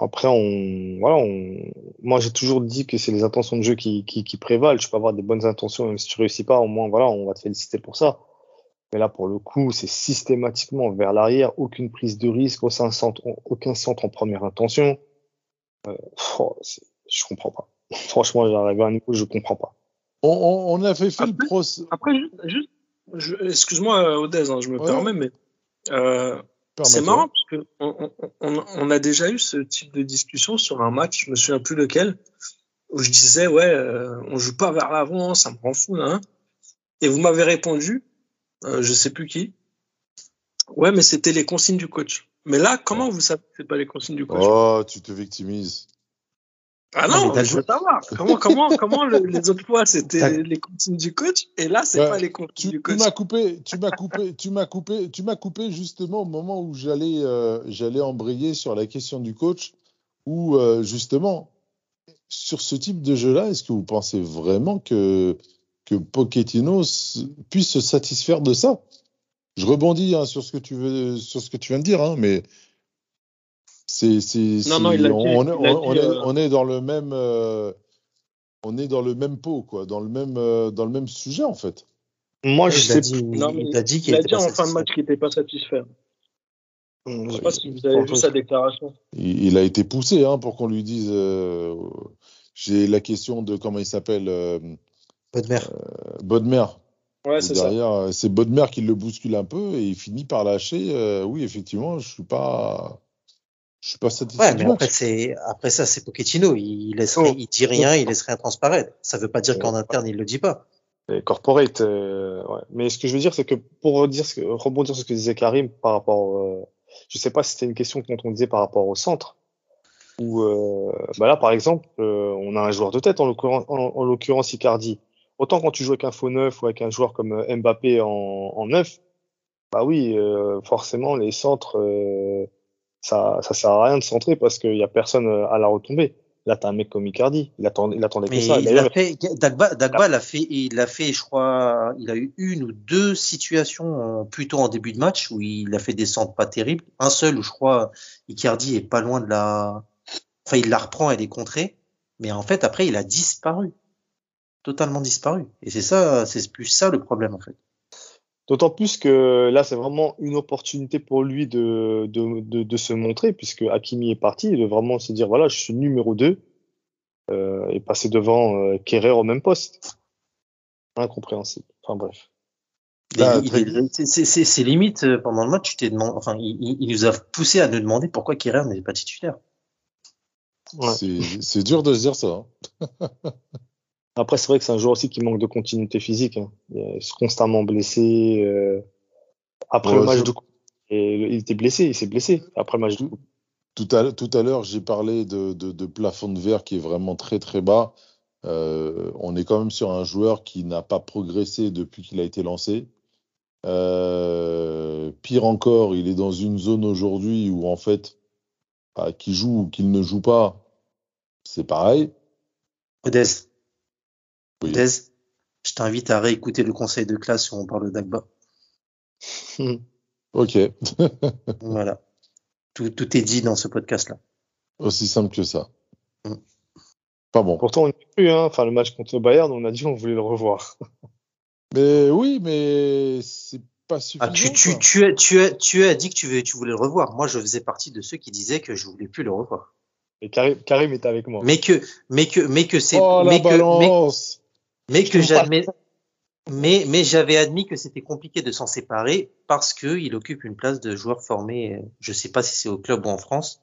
Après, on, voilà, on, moi, j'ai toujours dit que c'est les intentions de jeu qui, qui, qui prévalent. Tu peux avoir des bonnes intentions, même si tu réussis pas, au moins, voilà, on va te féliciter pour ça. Mais là, pour le coup, c'est systématiquement vers l'arrière, aucune prise de risque, aucun centre, aucun centre en première intention. Euh, oh, je comprends pas. Franchement, j'arrive à un niveau je comprends pas. On, on, on a fait, fait le Après- procès. Après, juste, excuse-moi, Odez, hein, je me Ouais. permets, mais euh, c'est marrant parce que on, on- on- on a déjà eu ce type de discussion sur un match, je me souviens plus lequel, où je disais ouais, euh, on joue pas vers l'avant, ça me rend fou, hein. Et vous m'avez répondu, euh, je sais plus qui, ouais, mais c'était les consignes du coach. Mais là, comment vous savez que c'est pas les consignes du coach? Oh, tu te victimises. Ah Non, je veux savoir. Comment, comment, comment le- les autres fois c'était les consignes du coach et là c'est Ouais, pas les consignes Tu, du tu coach. m'as coupé, tu m'as coupé, tu m'as coupé, tu m'as coupé justement au moment où j'allais, euh, j'allais embrayer sur la question du coach, où euh, justement sur ce type de jeu-là, est-ce que vous pensez vraiment que que Pochettino puisse se satisfaire de ça Je rebondis hein, sur ce que tu veux, sur ce que tu viens de dire, hein, mais c'est, on, est, on est dans le même, euh, on est dans le même pot, quoi, dans le même, euh, dans le même sujet en fait. Moi, je il a sais dit, Non, mais il a dit qu'il était dit pas en fin de satisfait. match qu'il était pas satisfait. Je sais pas si vous avez vu sa déclaration. Il, il a été poussé hein, pour qu'on lui dise. euh, J'ai la question de comment il s'appelle, euh, Bodmer. Bodmer. Ouais, Où c'est ça. derrière, euh, c'est Bodmer qui le bouscule un peu et il finit par lâcher. euh, oui, effectivement, je suis pas, je suis pas satisfait Ouais, mais après, c'est, après ça, c'est Pochettino. Il laisserait, Oh. il dit rien, il laisserait transparaître. Ça veut pas dire qu'en interne, il le dit pas. Et corporate, euh, ouais. Mais ce que je veux dire, c'est que pour redire ce que, rebondir sur ce que disait Karim par rapport, euh, je sais pas si c'était une question quand on disait par rapport au centre, ou euh, bah là par exemple, euh, on a un joueur de tête en l'occurrence, en, en l'occurrence Icardi. Autant quand tu joues avec un faux neuf ou avec un joueur comme euh, Mbappé en, neuf, bah oui, euh, forcément les centres, euh, ça, ça sert à rien de centrer parce qu'il y a personne à la retombée. Là, t'as un mec comme Icardi, il attendait, il attendait que ça. il a fait, Dagba, Dagba l'a fait, il a fait, je crois, il a eu une ou deux situations plutôt en début de match où il a fait des centres pas terribles. Un seul où je crois Icardi est pas loin de la, enfin il la reprend, elle est contrée, mais en fait après il a disparu. Totalement disparu. Et c'est ça, c'est plus ça le problème en fait. D'autant plus que là, c'est vraiment une opportunité pour lui de, de, de, de, se montrer, puisque Hakimi est parti, de vraiment se dire voilà, je suis numéro 2 euh, et passer devant euh, Kerrer au même poste. Incompréhensible. Enfin bref. C'est limite euh, pendant le match, tu t'es demandé, enfin, il, il, nous a poussé à nous demander pourquoi Kerrer n'est pas titulaire. Ouais. C'est dur de se dire ça. Hein. Après, c'est vrai que c'est un joueur aussi qui manque de continuité physique. Hein. Il est constamment blessé. Euh... Après ouais, le match je... de coupe, il était blessé, il s'est blessé après le match de coupe. Tout à, tout à l'heure, j'ai parlé de, de, de, plafond de verre qui est vraiment très très bas. Euh, on est quand même sur un joueur qui n'a pas progressé depuis qu'il a été lancé. Euh, pire encore, il est dans une zone aujourd'hui où en fait, bah, qu'il joue ou qu'il ne joue pas, c'est pareil. Odez, oui. Je t'invite à réécouter le conseil de classe où on parle d'Agba. ok. voilà. Tout, tout, est dit dans ce podcast-là. Aussi simple que ça. Mm. Pas bon. Pourtant, on a cru, hein. Enfin, le match contre le Bayern, on a dit qu'on voulait le revoir. mais oui, mais c'est pas suffisant. Ah, tu, tu, tu, as, tu, as, tu as dit que tu, veux, tu voulais le revoir. Moi, je faisais partie de ceux qui disaient que je voulais plus le revoir. Et Karim, Karim était avec moi. Mais que, mais que, mais que c'est, oh, mais, la balance. que, mais, mais que j'admets, mais, mais j'avais admis que c'était compliqué de s'en séparer parce que il occupe une place de joueur formé. Je sais pas si c'est au club ou en France,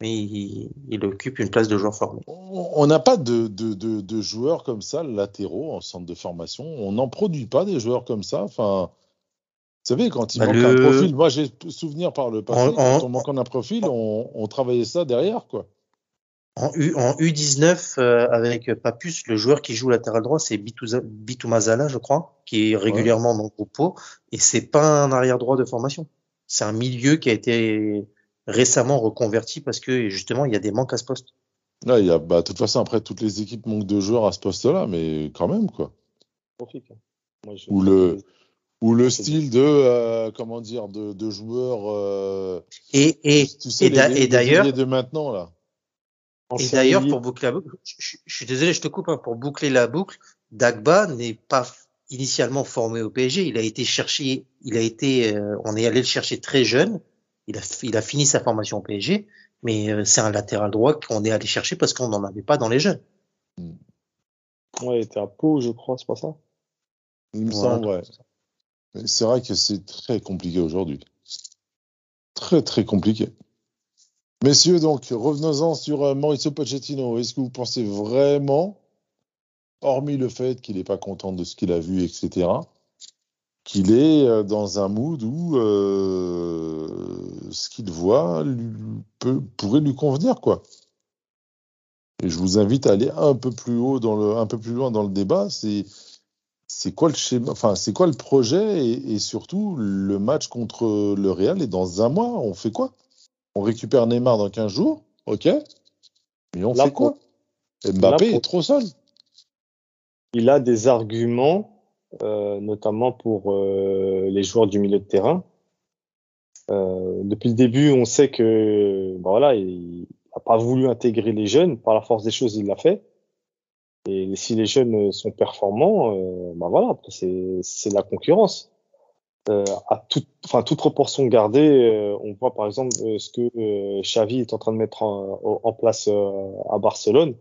mais il, il occupe une place de joueur formé. On n'a pas de, de, de, de, joueurs comme ça latéraux en centre de formation. On n'en produit pas des joueurs comme ça. Enfin, vous savez, quand il bah manque le... un profil, moi j'ai souvenir par le passé, en, quand on manque un profil, on, on travaillait ça derrière, quoi. En, U, en U19, euh, avec Papus, le joueur qui joue latéral droit, c'est Bitou Mazala, je crois, qui est régulièrement ouais. dans le groupe et c'est pas un arrière droit de formation. C'est un milieu qui a été récemment reconverti parce que justement, il y a des manques à ce poste. Là, il y a, bah, de toute façon, après, toutes les équipes manquent de joueurs à ce poste-là, mais quand même, quoi. Moi, je... Ou le, ou le style de, euh, comment dire, de, de joueurs. Euh, et, et, tu sais, et d'ailleurs. de maintenant, là. Et d'ailleurs, pour boucler la boucle, je, je, suis désolé, je te coupe, hein, pour boucler la boucle, Dagba n'est pas initialement formé au PSG. Il a été cherché, il a été, euh, on est allé le chercher très jeune. Il a, il a fini sa formation au PSG, mais euh, c'est un latéral droit qu'on est allé chercher parce qu'on n'en avait pas dans les jeunes. Ouais, il était à Pau, je crois, c'est pas ça? Il me voilà. semble, ouais. C'est vrai que c'est très compliqué aujourd'hui. Très, très compliqué. Messieurs, donc, revenons-en sur euh, Mauricio Pochettino. Est-ce que vous pensez vraiment, hormis le fait qu'il n'est pas content de ce qu'il a vu, etc., qu'il est euh, dans un mood où euh, ce qu'il voit pourrait lui convenir, quoi? Et je vous invite à aller un peu plus haut un peu plus loin dans le débat. C'est, c'est quoi le schéma, enfin, c'est quoi le projet? Et, et, surtout le match contre le Real est dans un mois. On fait quoi? On récupère Neymar dans 15 jours, ok Mais on fait quoi? Mbappé est trop seul. Il a des arguments euh, notamment pour euh, les joueurs du milieu de terrain. Euh, depuis le début, on sait que ben voilà, il n'a pas voulu intégrer les jeunes. Par la force des choses, il l'a fait. Et si les jeunes sont performants, ben voilà, c'est la concurrence. Euh, à toute, enfin, toute proportion gardée, euh, on voit par exemple ce que Xavi est en train de mettre en, en place à Barcelone.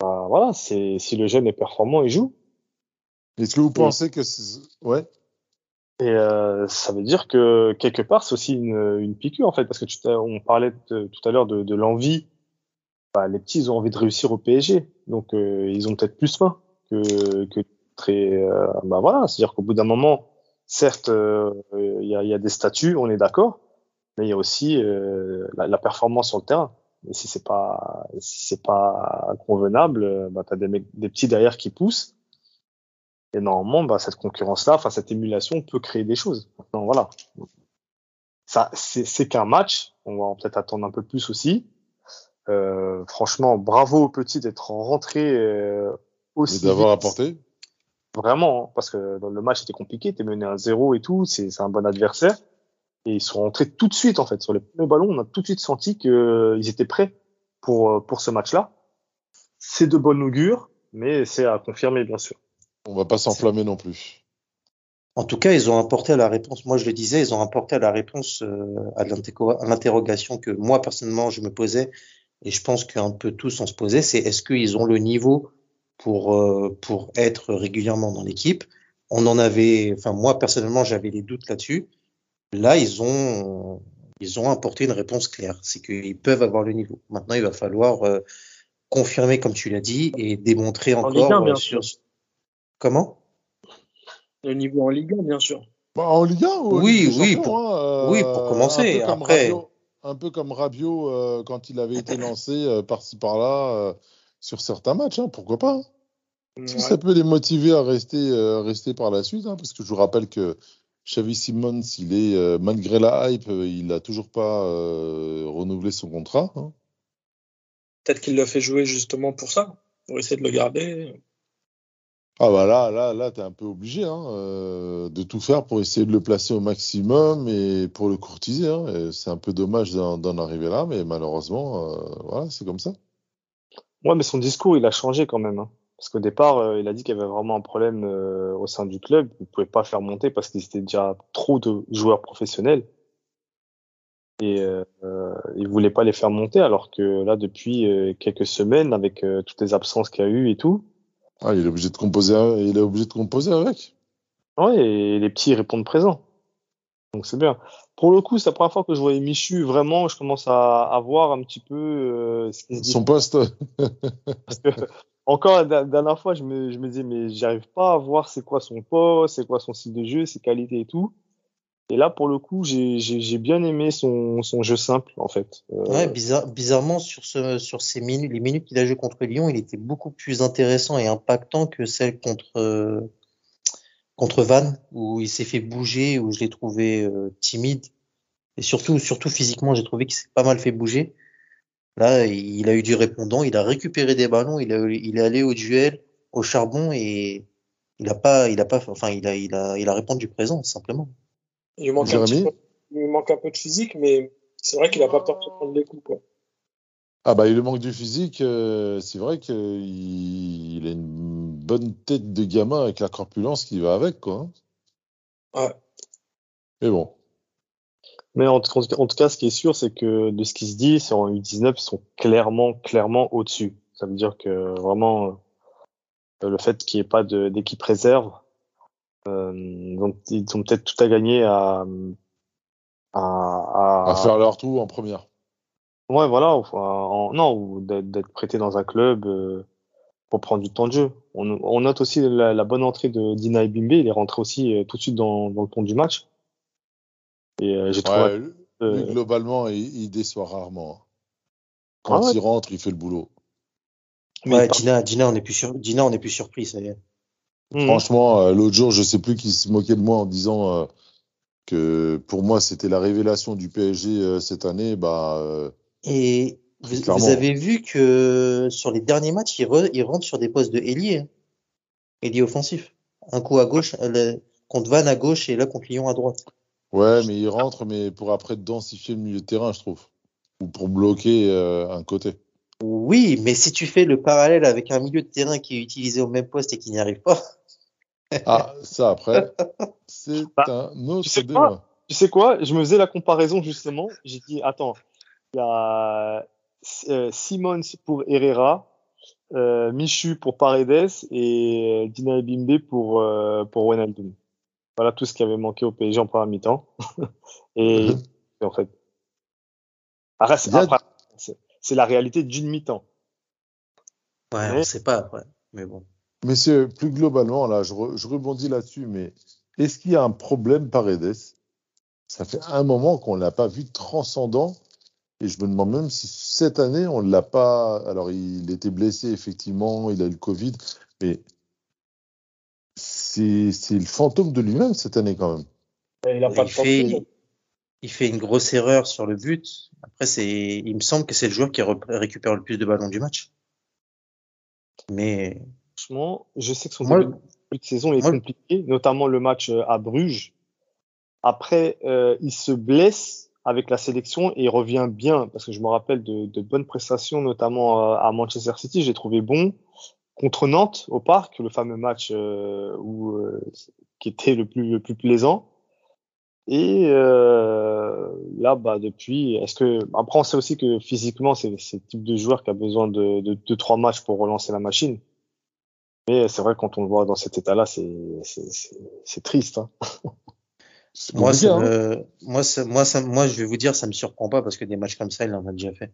Ben, voilà, c'est si le jeune est performant, il joue. Est-ce que vous pensez que ouais Et euh, ça veut dire que quelque part c'est aussi une, une piqûre en fait parce que tu on parlait de, tout à l'heure de, de l'envie. Bah, les petits ils ont envie de réussir au PSG donc euh, ils ont peut-être plus faim que que très euh, bah voilà c'est à dire qu'au bout d'un moment certes euh, il y, a, y, a, des statuts on est d'accord mais il y a aussi euh, la, la, performance sur le terrain et si c'est pas si c'est pas convenable bah t'as des mecs, des petits derrière qui poussent et normalement, bah, cette concurrence-là, enfin cette émulation peut créer des choses. Maintenant, voilà. Ça, c'est qu'un match. On va peut-être attendre un peu plus aussi. Euh, franchement, bravo aux petits d'être rentrés euh, aussi. Et d'avoir apporté. Vraiment, hein, parce que le match était compliqué. T'es mené à zéro et tout. C'est un bon adversaire. Et ils sont rentrés tout de suite en fait sur les premiers ballons. On a tout de suite senti qu'ils étaient prêts pour pour ce match-là. C'est de bonne augure mais c'est à confirmer, bien sûr. On va pas s'enflammer non plus. En tout cas, ils ont apporté à la réponse, moi je le disais, ils ont apporté à la réponse euh, à l'interrogation que moi personnellement je me posais, et je pense qu'un peu tous on se posait, c'est est-ce qu'ils ont le niveau pour, euh, pour être régulièrement dans l'équipe On en avait, enfin moi personnellement j'avais des doutes là-dessus. Là, ils ont, ils ont apporté une réponse claire, c'est qu'ils peuvent avoir le niveau. Maintenant, il va falloir euh, confirmer, comme tu l'as dit, et démontrer encore en Ligue 1, bien sur... sûr. Comment? Le niveau en Ligue 1, bien sûr. Bah, en Ligue 1 ou en Oui, Ligue oui, pour- hein, euh, oui, pour commencer. Un peu comme Après- Rabiot, un peu comme Rabiot euh, quand il avait été lancé euh, par-ci par-là euh, sur certains matchs, hein, pourquoi pas Si Ouais. ça peut les motiver à rester, euh, rester par la suite, hein, parce que je vous rappelle que Xavi Simons, il est, euh, malgré la hype, euh, il n'a toujours pas euh, renouvelé son contrat. hein. Peut-être qu'il l'a fait jouer justement pour ça, pour essayer de le garder. Ah bah là, là, là, t'es un peu obligé hein, euh, de tout faire pour essayer de le placer au maximum et pour le courtiser. hein. C'est un peu dommage d'en arriver là, mais malheureusement, euh, voilà, c'est comme ça. Ouais, mais son discours, il a changé quand même. Parce qu'au départ, euh, il a dit qu'il y avait vraiment un problème euh, au sein du club. Il ne pouvait pas faire monter parce qu'ils étaient déjà trop de joueurs professionnels. Et euh, il voulait pas les faire monter, alors que là, depuis quelques semaines, avec toutes les absences qu'il y a eu et tout, Ah, il est obligé de composer, il est obligé de composer avec. ouais, et les petits répondent présent. Donc c'est bien. Pour le coup, c'est la première fois que je voyais Michu. Vraiment, je commence à, à voir un petit peu euh, ce se dit. Son poste, Parce que, encore la dernière fois, je me, je me disais, mais j'arrive pas à voir c'est quoi son poste, c'est quoi son style de jeu, ses qualités et tout. Et là, pour le coup, j'ai bien aimé son, son jeu simple, en fait. Euh, Ouais, bizarre, bizarrement, sur, ce, sur ces minutes, les minutes qu'il a joué contre Lyon, il était beaucoup plus intéressant et impactant que celle contre, euh, contre Vannes, où il s'est fait bouger, où je l'ai trouvé euh, timide. Et surtout, surtout physiquement, j'ai trouvé qu'il s'est pas mal fait bouger. Là, il a eu du répondant, il a récupéré des ballons, il, a, il est allé au duel, au charbon et il a pas, il a pas, enfin, il a, il a, il a répondu présent, simplement. Il lui manque, un Jérémy petit peu, il lui manque un peu de physique, mais c'est vrai qu'il a pas peur de prendre les coups. Quoi. ah bah il lui manque du physique. euh, c'est vrai qu'il il a une bonne tête de gamin avec la corpulence qui va avec, quoi. hein. Ouais. Mais bon, Mais en, tout- en tout cas, ce qui est sûr, c'est que de ce qui se dit, c'est en U19, ils sont clairement, clairement au-dessus. Ça veut dire que vraiment, euh, le fait qu'il n'y ait pas d'équipe réserve, euh, donc ils ont peut-être tout à gagner à, à, à, à faire leur trou en première. Ouais, voilà, enfin, en, non, ou d'être d'être prêté dans un club euh, pour prendre du temps de jeu. On, on note aussi la, la bonne entrée de Dina Bimbe, il est rentré aussi euh, tout de suite dans, dans le ton du match. Et euh, j'ai trouvé Ouais, lui, euh, globalement, il, il déçoit rarement. hein. Quand Ah ouais? il rentre, il fait le boulot. mais Ouais, Dina, Dina, on est plus sur, Dina, on est plus surpris, ça y est. Mhm. Franchement, euh, l'autre jour, je sais plus qui se moquait de moi en disant euh, que pour moi, c'était la révélation du PSG euh, cette année. Bah, euh, Et vous, avez vu que sur les derniers matchs, il, re- il rentre sur des postes de ailier, hein. ailier offensif. Un coup à gauche, euh, le- contre Vannes à gauche et là contre Lyon à droite. Ouais, mais il rentre, mais pour après densifier le milieu de terrain, je trouve. Ou pour bloquer euh, un côté. Oui, mais si tu fais le parallèle avec un milieu de terrain qui est utilisé au même poste et qui n'y arrive pas, Ah, ça après, c'est Bah, un autre sais débat. quoi? Tu sais quoi? Je me faisais la comparaison justement. J'ai dit, attends, il y a euh, Simons pour Herrera, euh, Michu pour Paredes et Dina Bimbe pour, euh, pour Wijnaldum. Voilà tout ce qui avait manqué au PSG en première mi-temps. et Mhm. en fait, après, c'est- la réalité d'une mi-temps. ouais, Ouais. on sait pas après. Mais bon. Messieurs, plus globalement, là, je, re- je rebondis là-dessus, mais est-ce qu'il y a un problème Paredes? Ça fait un moment qu'on ne l'a pas vu transcendant, et je me demande même si cette année, on ne l'a pas. Alors, il était blessé, effectivement, il a eu le Covid, mais c'est c'est le fantôme de lui-même cette année, quand même. Il a pas il de fait, il fait une grosse erreur sur le but. Après, c'est, il me semble que c'est le joueur qui re- récupère le plus de ballons du match. Mais Franchement, je sais que son Moi- début de saison est moi- compliqué, notamment le match euh, à Bruges. Après, euh, il se blesse avec la sélection et il revient bien parce que je me rappelle de, de bonnes prestations, notamment euh, à Manchester City. J'ai trouvé bon contre Nantes au parc, le fameux match euh, où, euh, qui était le plus, le plus plaisant. Et euh, là, bah, depuis, est-ce que après on sait aussi que physiquement, c'est le type de joueur qui a besoin de, de deux trois matchs pour relancer la machine. Mais c'est vrai quand on le voit dans cet état-là, c'est c'est c'est- c'est triste. Hein. Moi, ça hein. me- moi, ça, moi, ça, moi, je vais vous dire, ça me surprend pas parce que des matchs comme ça, il en a déjà fait.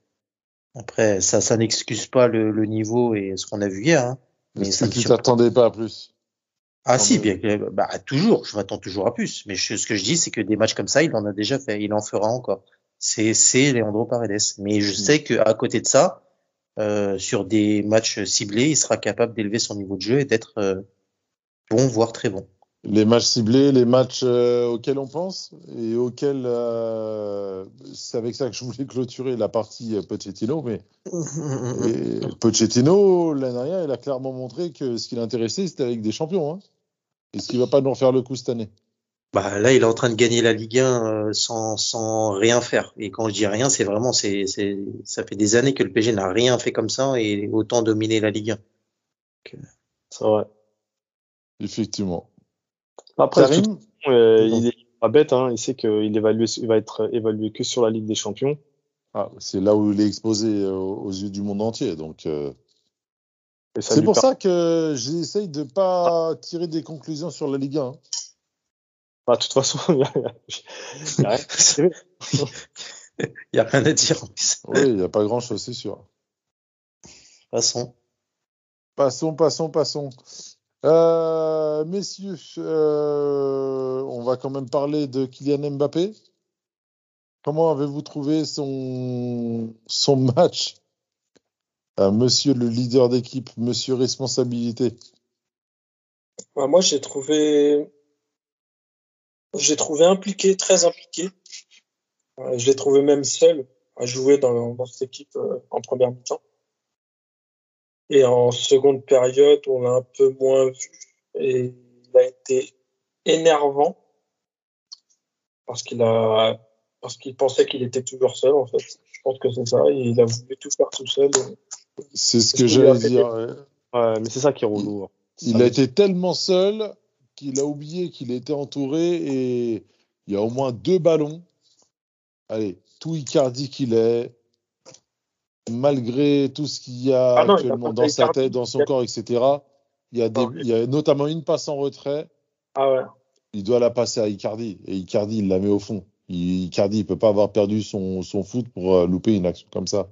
Après, ça, ça n'excuse pas le, le niveau et ce qu'on a vu hier. Hein. Mais Est-ce ça que me tu surprend. t'attendais pas à plus? Ah si, bien que, bah, toujours. Je m'attends toujours à plus. Mais je- ce que je dis, c'est que des matchs comme ça, il en a déjà fait. Il en fera encore. C'est, c'est Leandro Paredes. Mais je Mm. sais que à côté de ça, euh, sur des matchs ciblés, il sera capable d'élever son niveau de jeu et d'être euh, bon, voire très bon. Les matchs ciblés, les matchs euh, auxquels on pense et auxquels euh, c'est avec ça que je voulais clôturer la partie euh, Pochettino, mais et Pochettino l'année dernière, il a clairement montré que ce qui l'intéressait, c'était avec des champions. Hein. Est-ce qu'il va pas nous refaire le coup cette année? Bah là, il est en train de gagner la Ligue 1 euh, sans, sans rien faire. Et quand je dis rien, c'est vraiment, c'est, c'est, ça fait des années que le PSG n'a rien fait comme ça et autant dominé la Ligue 1. C'est vrai. Effectivement. Après, euh, il est pas bête. Hein. Il sait qu'il il va être évalué que sur la Ligue des Champions. ah, c'est là où il est exposé euh, aux yeux du monde entier. Donc, euh, c'est pour ça que j'essaye de pas tirer des conclusions sur la Ligue 1. hein. Bah, de toute façon, il y a, a- rien. À dire. Oui, il n'y a pas grand-chose, c'est sûr. Passons. Passons, passons, passons. Euh, messieurs, euh, on va quand même parler de Kylian Mbappé. Comment avez-vous trouvé son, match? Euh, Monsieur le leader d'équipe, monsieur responsabilité. Bah, moi, j'ai trouvé, j'ai trouvé impliqué, très impliqué. Euh, je l'ai trouvé même seul à jouer dans, cette équipe en première mi-temps. Et en seconde période, on l'a un peu moins vu et il a été énervant parce qu'il a, parce qu'il pensait qu'il était toujours seul en fait. Je pense que c'est ça. Et il a voulu tout faire tout seul. C'est ce que j'allais dire. ouais. Ouais, mais c'est ça qui est relou. hein. Il a été tellement seul qu'il a oublié qu'il était entouré et il y a au moins deux ballons. Allez, tout Icardi qu'il est, malgré tout ce qu'il y a Ah non, il a actuellement dans sa tête, dans son corps, etc. Il y, a des, il y a notamment une passe en retrait. Ah ouais. Il doit la passer à Icardi et Icardi, il la met au fond. Il- Icardi, il peut pas avoir perdu son, son foot pour euh, louper une action comme ça.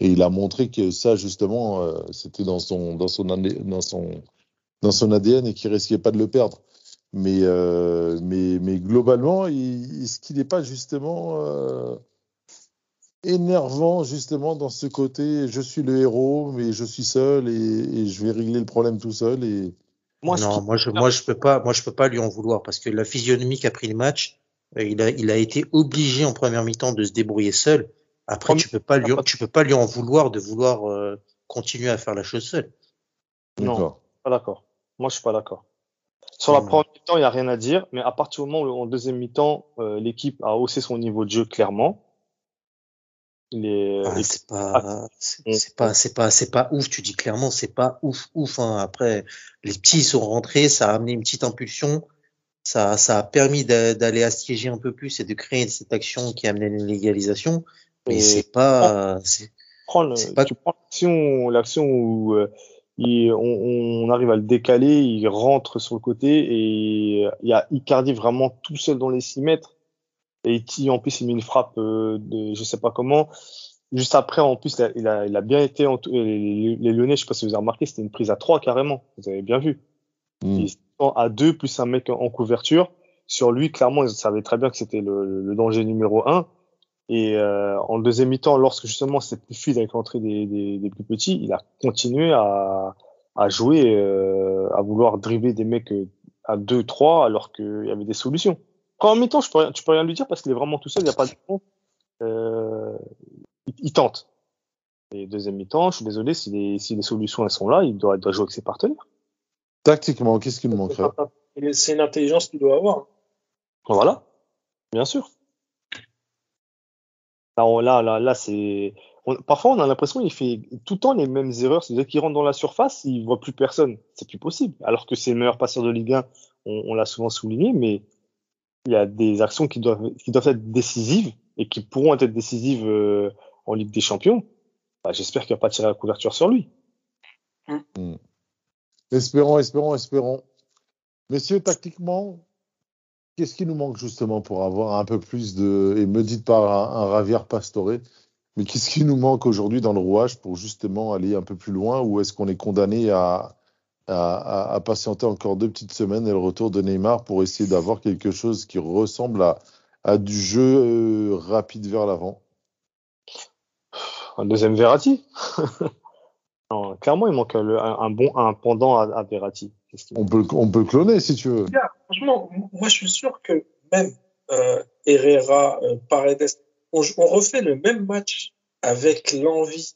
Et il a montré que ça, justement, euh, c'était dans son, dans, son, dans, son, dans son ADN et qu'il risquait pas de le perdre. Mais, euh, mais, mais globalement, est-ce qu'il n'est pas justement euh, énervant, justement, dans ce côté je suis le héros, mais je suis seul et, et je vais régler le problème tout seul et, Moi, non, moi je, moi je peux pas, moi je peux pas lui en vouloir parce que la physionomie qu'a pris le match, euh, il a, il a été obligé en première mi-temps de se débrouiller seul. Après, tu peux pas lui, tu peux pas lui en vouloir de vouloir euh, continuer à faire la chose seul. Non. Pas d'accord. Moi, je suis pas d'accord. Sur la première mi-temps, il n'y a rien à dire, mais à partir du moment où, en deuxième mi-temps, euh, l'équipe a haussé son niveau de jeu clairement. Les, Ah, c'est pas, c'est pas, c'est pas, c'est pas ouf. Tu dis clairement, c'est pas ouf, ouf. Hein. Après, les petits sont rentrés, ça a amené une petite impulsion. Ça, ça a permis d'a- d'aller assiéger un peu plus et de créer cette action qui a amené une légalisation. Mais c'est pas, c'est, pas- tu prends l'action, l'action où euh, il- on, on arrive à le décaler, il rentre sur le côté et il y a Icardi vraiment tout seul dans les 6 mètres. Et qui en plus il met une frappe de, de je sais pas comment. Juste après, en plus, il a, il a, il a bien été en les, les Lyonnais, je sais pas si vous avez remarqué, c'était une prise à 3 carrément. Vous avez bien vu. Mm. Prend à deux plus un mec en, couverture. Sur lui, clairement, ils savaient très bien que c'était le, le danger numéro un. Et euh, en deuxième mi-temps, lorsque justement c'était plus fluide avec l'entrée des, des, des plus petits, il a continué à, à jouer, euh, à vouloir dribbler des mecs euh, à 2-3 alors qu'il y avait des solutions. Quand en mi-temps, je peux, rien- tu peux rien lui dire parce qu'il est vraiment tout seul, il n'y a pas de fond. Euh, il, il tente. Et deuxième mi-temps, je suis désolé, si les, si les solutions elles sont là, il doit, il doit jouer avec ses partenaires. Tactiquement, qu'est-ce qu'il manquerait? C'est une intelligence qu'il doit avoir. Voilà, bien sûr. Là, on- là, là, là, c'est on- parfois on a l'impression qu'il fait tout le temps les mêmes erreurs. C'est-à-dire qu'il rentre dans la surface, il voit plus personne. C'est plus possible. Alors que c'est le meilleur passeur de Ligue 1, on, on l'a souvent souligné, mais il y a des actions qui doivent, qui doivent être décisives et qui pourront être décisives euh, en Ligue des Champions. Bah, J'espère qu'il n'y a pas tiré la couverture sur lui. Espérons, espérons, espérons. Messieurs, tactiquement, qu'est-ce qui nous manque justement pour avoir un peu plus de. Et me dites pas un, un Ravière Pastore, mais qu'est-ce qui nous manque aujourd'hui dans le rouage pour justement aller un peu plus loin ou est-ce qu'on est condamné à, à, à- à patienter encore deux petites semaines et le retour de Neymar pour essayer d'avoir quelque chose qui ressemble à, à du jeu euh, rapide vers l'avant Un deuxième Verratti. non, clairement, il manque le- un, un bon un pendant à, à Verratti. On peut, on peut le cloner si tu veux. Franchement, moi je suis sûr que même euh, Herrera, euh, Paredes, on, on refait le même match avec l'envie.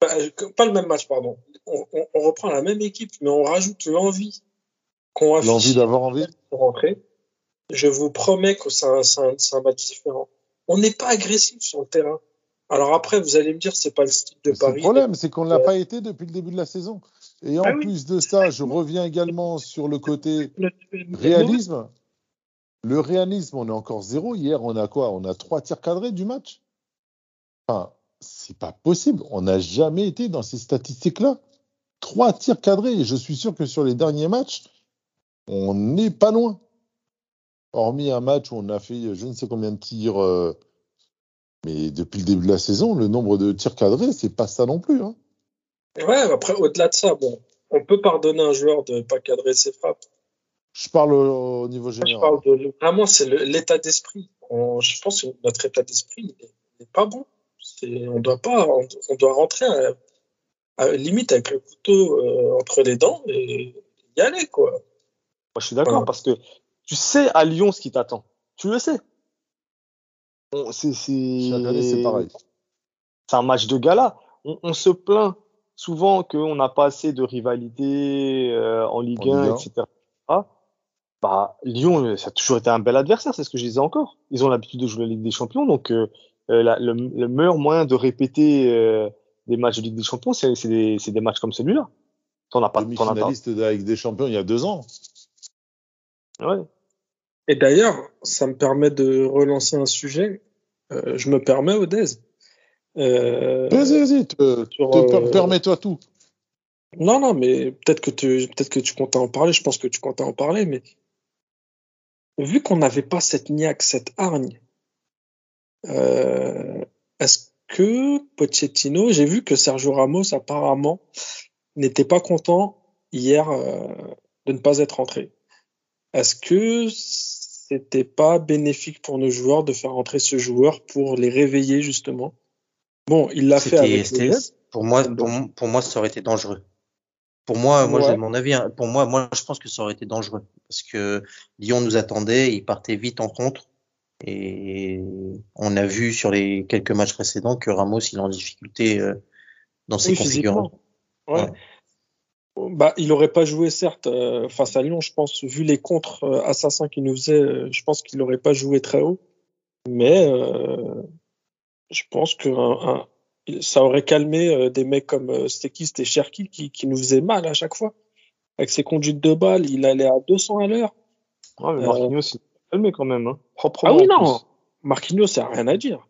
Pas, pas le même match, pardon. On, on- on reprend la même équipe, mais on rajoute l'envie qu'on affiche L'envie d'avoir envie pour rentrer. Je vous promets que c'est un, un, match différent. On n'est pas agressif sur le terrain. Alors après, vous allez me dire, c'est pas le style de C'est le Paris. problème, c'est qu'on ne l'a Euh, pas été depuis le début de la saison. Et en Ah oui. plus de ça, je reviens également sur le côté réalisme. Le réalisme, on est encore zéro. Hier, on a quoi? On a trois tirs cadrés du match? Enfin, c'est pas possible. On n'a jamais été dans ces statistiques-là. Trois tirs cadrés. Et je suis sûr que sur les derniers matchs, on n'est pas loin. Hormis un match où on a fait je ne sais combien de tirs. euh, mais depuis le début de la saison, le nombre de tirs cadrés, c'est pas ça non plus. hein. Ouais, après, au-delà de ça, bon, on peut pardonner un joueur de pas cadrer ses frappes. Je parle au, au niveau Moi, je général. parle de, vraiment, c'est l'état d'esprit. Je pense que notre état d'esprit il est- il est pas bon. On doit pas, on, on doit rentrer à, à- limite avec le couteau euh, entre les dents et y aller, quoi. Moi, je suis d'accord parce que tu sais à Lyon ce qui t'attend. Tu le sais. On- c'est, c'est... Chaque année, c'est pareil. C'est un match de gala. On, on se plaint souvent qu'on n'a pas assez de rivalité euh, en Ligue En 1, Ligue 1. etc. Bah, Lyon, euh, ça a toujours été un bel adversaire, c'est ce que je disais encore. Ils ont l'habitude de jouer la Ligue des Champions, donc euh, la- le, le meilleur moyen de répéter euh, des matchs de Ligue des Champions, c'est, des, matchs comme celui-là. T'en as pas, pas. Demi-finaliste de la Ligue des Champions il y a deux ans. Ouais. Et d'ailleurs, ça me permet de relancer un sujet. Euh, je me permets, Odez. Euh, Vas-y, vas-y, te, euh, permets-toi tout. Non, non, mais peut-être que tu, peut-être que tu comptais en parler. Je pense que tu comptais en parler, mais vu qu'on n'avait pas cette niaque, cette hargne, euh, est-ce que Pochettino, j'ai vu que Sergio Ramos apparemment n'était pas content hier euh, de ne pas être rentré. Est-ce que c'était pas bénéfique pour nos joueurs de faire rentrer ce joueur pour les réveiller justement? Bon, il l'a fait avec. Pour moi, pour, m- pour moi, ça aurait été dangereux. Pour moi, moi, Ouais. j'ai mon avis. hein. Pour moi, moi, je pense que ça aurait été dangereux parce que Lyon nous attendait, il partait vite en contre et on a vu sur les quelques matchs précédents que Ramos il est en difficulté euh, dans ses Oui, configurations. Ouais. Bah, il aurait pas joué certes euh, face à Lyon, je pense, vu les contres euh, assassins qu'il nous faisait, euh, je pense qu'il aurait pas joué très haut. Mais euh, je pense que un- un- ça aurait calmé des mecs comme Stekist et Cherki qui, qui nous faisaient mal à chaque fois. Avec ses conduites de balles, il allait à 200 à l'heure. Ouais, mais Marquinhos, calmé quand même, hein. Proprement. Ah oui, non. plus. Marquinhos, ça n'a rien à dire.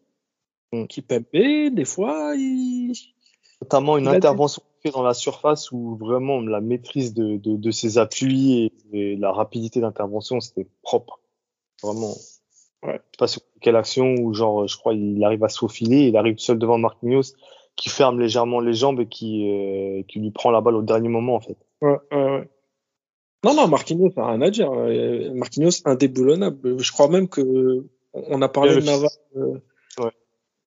Mm. Qui Pepe, des fois, il... Notamment une Il intervention dans la surface où vraiment la maîtrise de, de, de ses appuis et, et la rapidité d'intervention, c'était propre. Vraiment. Ouais. Je sais pas sur quelle action où genre, je crois, il arrive à se faufiler, il arrive seul devant Marquinhos, qui ferme légèrement les jambes et qui, euh, qui lui prend la balle au dernier moment, en fait. Ouais, ouais, ouais. Non, non, Marquinhos, n'a rien à dire. Euh, Marquinhos, indéboulonnable. Je crois même que on a parlé de Navas. euh, Ouais.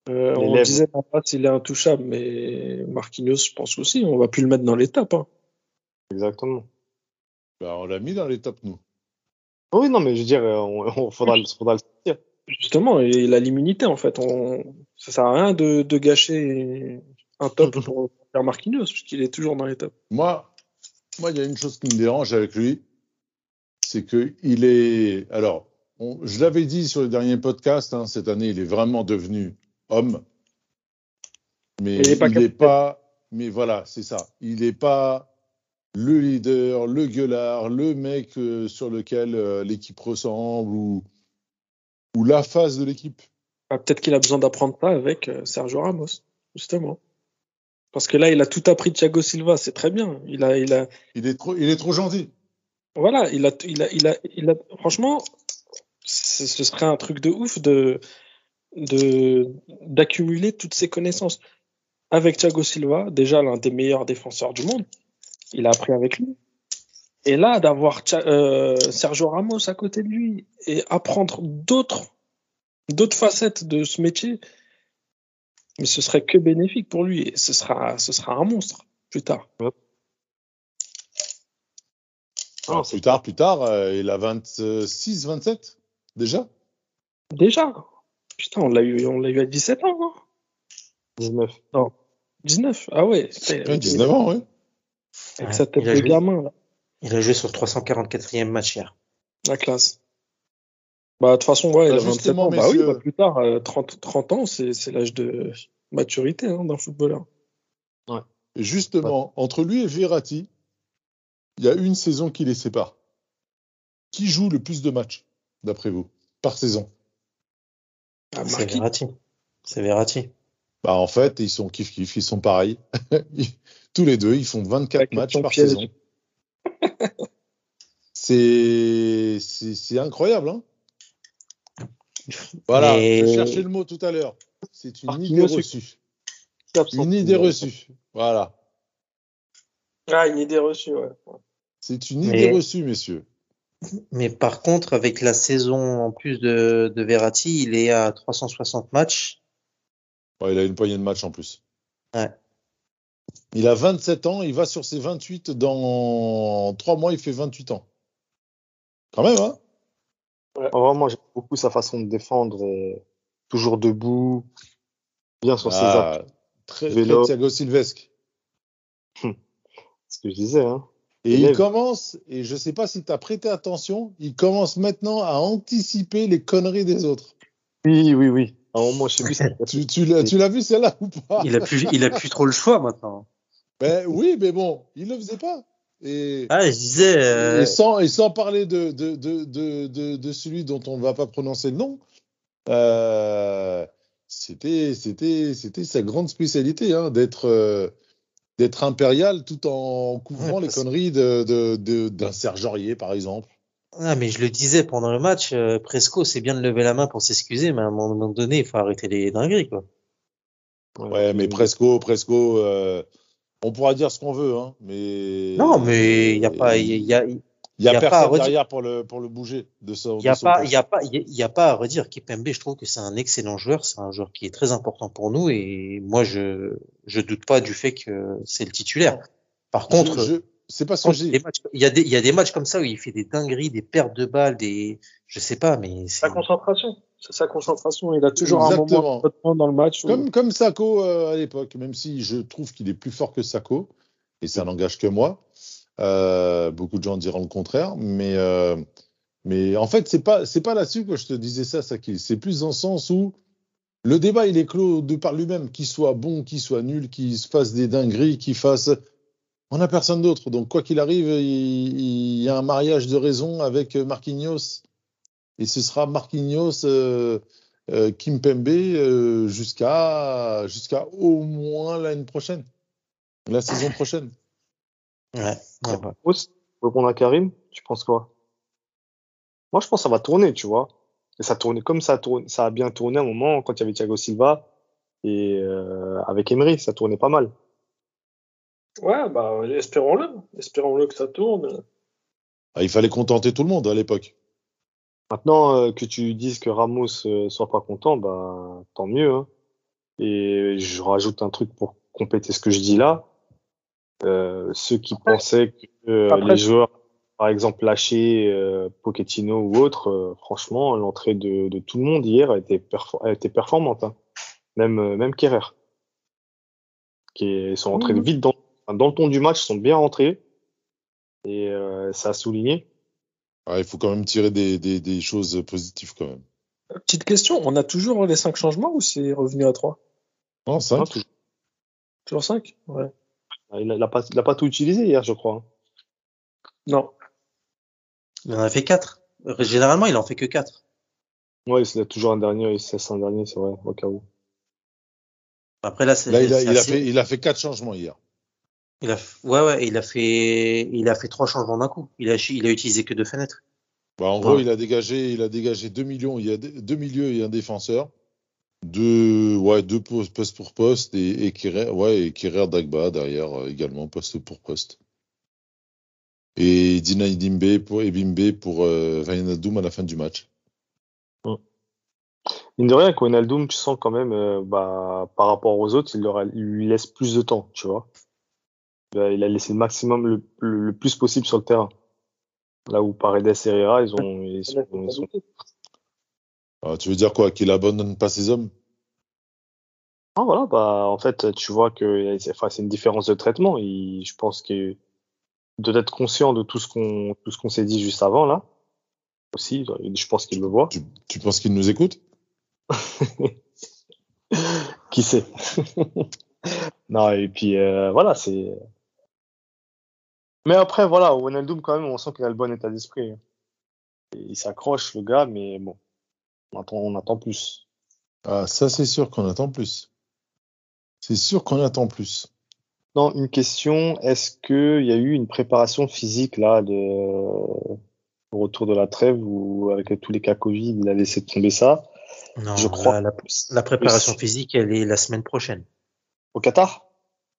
euh, on disait Navas, il est intouchable, mais Marquinhos, je pense aussi, on va plus le mettre dans les tapes. Hein. Exactement. Bah, on l'a mis dans tops, nous. Oui, non, mais je veux dire, on, on faudra, le- faudra le sortir. Justement, et il a l'immunité, en fait. On... Ça sert à rien de, de gâcher un top pour faire Marquinhos, puisqu'il est toujours dans les tops. Moi, moi, il y a une chose qui me dérange avec lui, c'est que il est. Alors, on- je l'avais dit sur le dernier podcast, hein, cette année, il est vraiment devenu homme. Mais Il est pas. Mais voilà, c'est ça. Il n'est pas le leader, le gueulard, le mec euh, sur lequel euh, l'équipe ressemble ou, ou la phase de l'équipe. Ah, Peut-être qu'il a besoin d'apprendre ça avec euh, Sergio Ramos, justement. Parce que là, il a tout appris de Thiago Silva, c'est très bien. Il a, il a, Il est trop, il est trop gentil. voilà, il a, il a, il a, il a franchement, ce serait un truc de ouf de, de, d'accumuler toutes ces connaissances. Avec Thiago Silva, déjà l'un des meilleurs défenseurs du monde, il a appris avec lui. Et là, d'avoir euh, Sergio Ramos à côté de lui et apprendre d'autres, d'autres facettes de ce métier, mais ce serait que bénéfique pour lui et ce sera, ce sera un monstre plus tard. Non, Alors, c'est plus tard, plus tard, euh, il a 26, 27 déjà? Déjà, putain, on l'a eu, on l'a eu à 17 ans, hein? 19. 19, ah ouais. Ouais, 19 ans, oui. Avec Ouais, sa tête de joué. gamin, là, Il a joué sur le 344e match hier. la classe. Bah, de toute façon, ouais, il Bah, a 27 justement, ans. Bah oui, bah, plus tard, euh, 30, 30 ans, c'est, c'est l'âge de maturité hein, d'un footballeur. Et Justement, entre lui et Verratti, il y a une saison qui les sépare. Qui joue le plus de matchs, d'après vous, par saison? Ah, C'est. Verratti. C'est Verratti. Bah, en fait, ils sont kiff-kiff, ils sont pareils. Tous les deux, ils font 24 Avec matchs par piège. saison. C'est incroyable, hein Voilà, Mais- je cherchais le mot tout à l'heure. C'est une Marquinhos, idée reçue. Une idée reçue. Voilà. Ah, une idée reçue, ouais. C'est une Mais- idée reçue, messieurs. Mais par contre, avec la saison en plus de, de Verratti, il est à 360 matchs. Ouais, il a une poignée de matchs en plus. Ouais. Il a 27 ans, il va sur ses 28 dans 3 mois, il fait 28 ans. Quand même, hein En vrai, moi, j'aime beaucoup sa façon de défendre, et toujours debout, bien sur ses appuis, Ah, très, très Vélo. Thiago Silvesque. ce que je disais. Hein. Et Élève. il commence, et je sais pas si tu as prêté attention, il commence maintenant à anticiper les conneries des autres. Oui, oui, oui. À un moment, je sais plus. Tu, tu l'as vu celle-là ou pas? Il a plus, il a plus trop le choix maintenant. Ben oui, mais bon, il le faisait pas. Et, Ah, je disais, euh, et sans, et sans parler de, de, de, de, de, de celui dont on ne va pas prononcer le nom, euh, c'était sa grande spécialité hein, d'être euh, d'être impérial tout en couvrant Ouais, les conneries d'un Serge Aurier par exemple. ah, mais je le disais pendant le match, Presco, c'est bien de lever la main pour s'excuser, mais à un moment donné, il faut arrêter les dingueries, quoi. Ouais, mais Presco Presco, on pourra dire ce qu'on veut, hein, mais Non, mais il y a pas, il y a, y a y a pas personne derrière pour le pour le bouger de son. pas, il y a pas, y a- il y a pas à redire. Kipembe, je trouve que c'est un excellent joueur, c'est un joueur qui est très important pour nous et moi, je, je doute pas du fait que c'est le titulaire. Par Je- contre, je- c'est pas matchs- il y a des, il y a des matchs comme ça où il fait des dingueries, des pertes de balles, des, je sais pas, mais Sa concentration. C'est sa concentration. Il a toujours un Exactement. moment de flottement dans le match. où- Comme, comme Sako euh, à l'époque, même si je trouve qu'il est plus fort que Sako, et ça n'engage que moi. Euh, beaucoup de gens diront le contraire, mais, euh, mais en fait, c'est pas, c'est pas là-dessus que je te disais ça, Saki. C'est plus dans le sens où le débat, il est clos de par lui-même, qu'il soit bon, qu'il soit nul, qu'il se fasse des dingueries, qu'il fasse. On n'a personne d'autre. Donc, quoi qu'il arrive, il, il y a un mariage de raison avec Marquinhos. Et ce sera Marquinhos, euh, euh, Kimpembe euh, jusqu'à jusqu'à au moins l'année prochaine, la saison prochaine. ouais, pour répondre à Karim, tu penses quoi? Moi, je pense que ça va tourner, tu vois. Et ça tournait comme ça, tourne, ça a bien tourné à un moment quand il y avait Thiago Silva et euh, avec Emery, ça tournait pas mal. Ouais, bah, espérons-le. Espérons-le que ça tourne. Ah, il fallait contenter tout le monde à l'époque. Maintenant euh, que tu dises que Ramos euh, soit pas content, bah tant mieux. Hein. Et je rajoute un truc pour compléter ce que je dis là. Euh, ceux qui Après- pensaient que euh, après- les joueurs, par exemple lâché euh, Pochettino ou autre, euh, franchement, l'entrée de, de tout le monde hier a été, perfor- a été performante. Hein. Même euh, même Kerrer, qui est- sont rentrés Mhm. vite dans, dans le ton du match, sont bien rentrés et euh, ça a souligné. Ah, il faut quand même tirer des, des, des choses positives quand même. Petite question, on a toujours les cinq changements ou c'est revenu à trois? Non, cinq. Hein, toujours. Toujours 5 Ouais. Il n'a pas, il a pas tout utilisé hier, je crois. Non. Il en a fait 4. Généralement, il en fait que 4. Ouais, il a toujours un dernier, il cesse un dernier, c'est vrai, au cas où. Après, là, c'est. Là, il a, il a fait, il a fait quatre changements hier. Il a ouais, ouais, il a fait, il a fait trois changements d'un coup. Il a, il a utilisé que deux fenêtres. Bah, en gros, Ouais. il a dégagé, il a dégagé 2 millions. Il y a deux milieux et un défenseur. Deux, ouais, deux postes poste pour poste et, et Kerrer, ouais, et Kerrer Dagba derrière euh, également poste pour poste. Et Dina Idimbe pour, et Bimbe pour euh, Wijnaldum à la fin du match. Mine de rien, Wijnaldum, tu sens quand même, euh, bah, par rapport aux autres, il, leur a- il lui laisse plus de temps, tu vois. Il a, il a laissé le maximum, le, le, le plus possible sur le terrain. Là où Paredes et Herrera, ils ont, ils sont, ils sont- Alors, tu veux dire quoi Qu'il abandonne pas ses hommes? Ah, voilà, bah, en fait, tu vois que, enfin, c'est une différence de traitement. Il, je pense que, de d'être conscient de tout ce qu'on, tout ce qu'on s'est dit juste avant, là. Aussi, je pense qu'il le voit. tu, tu penses qu'il nous écoute? Qui sait? Non, et puis euh, voilà, c'est. Mais après, voilà, Wijnaldum, quand même, on sent qu'il a le bon état d'esprit. Il s'accroche, le gars, mais bon, on attend, on attend plus. Ah, ça, c'est sûr qu'on attend plus. C'est sûr qu'on attend plus. Non, une question, est-ce qu'il y a eu une préparation physique là de au retour de la trêve ou avec tous les cas Covid, il a laissé tomber ça? Non, Je crois. La, la- la préparation physique, elle est la semaine prochaine. au Qatar?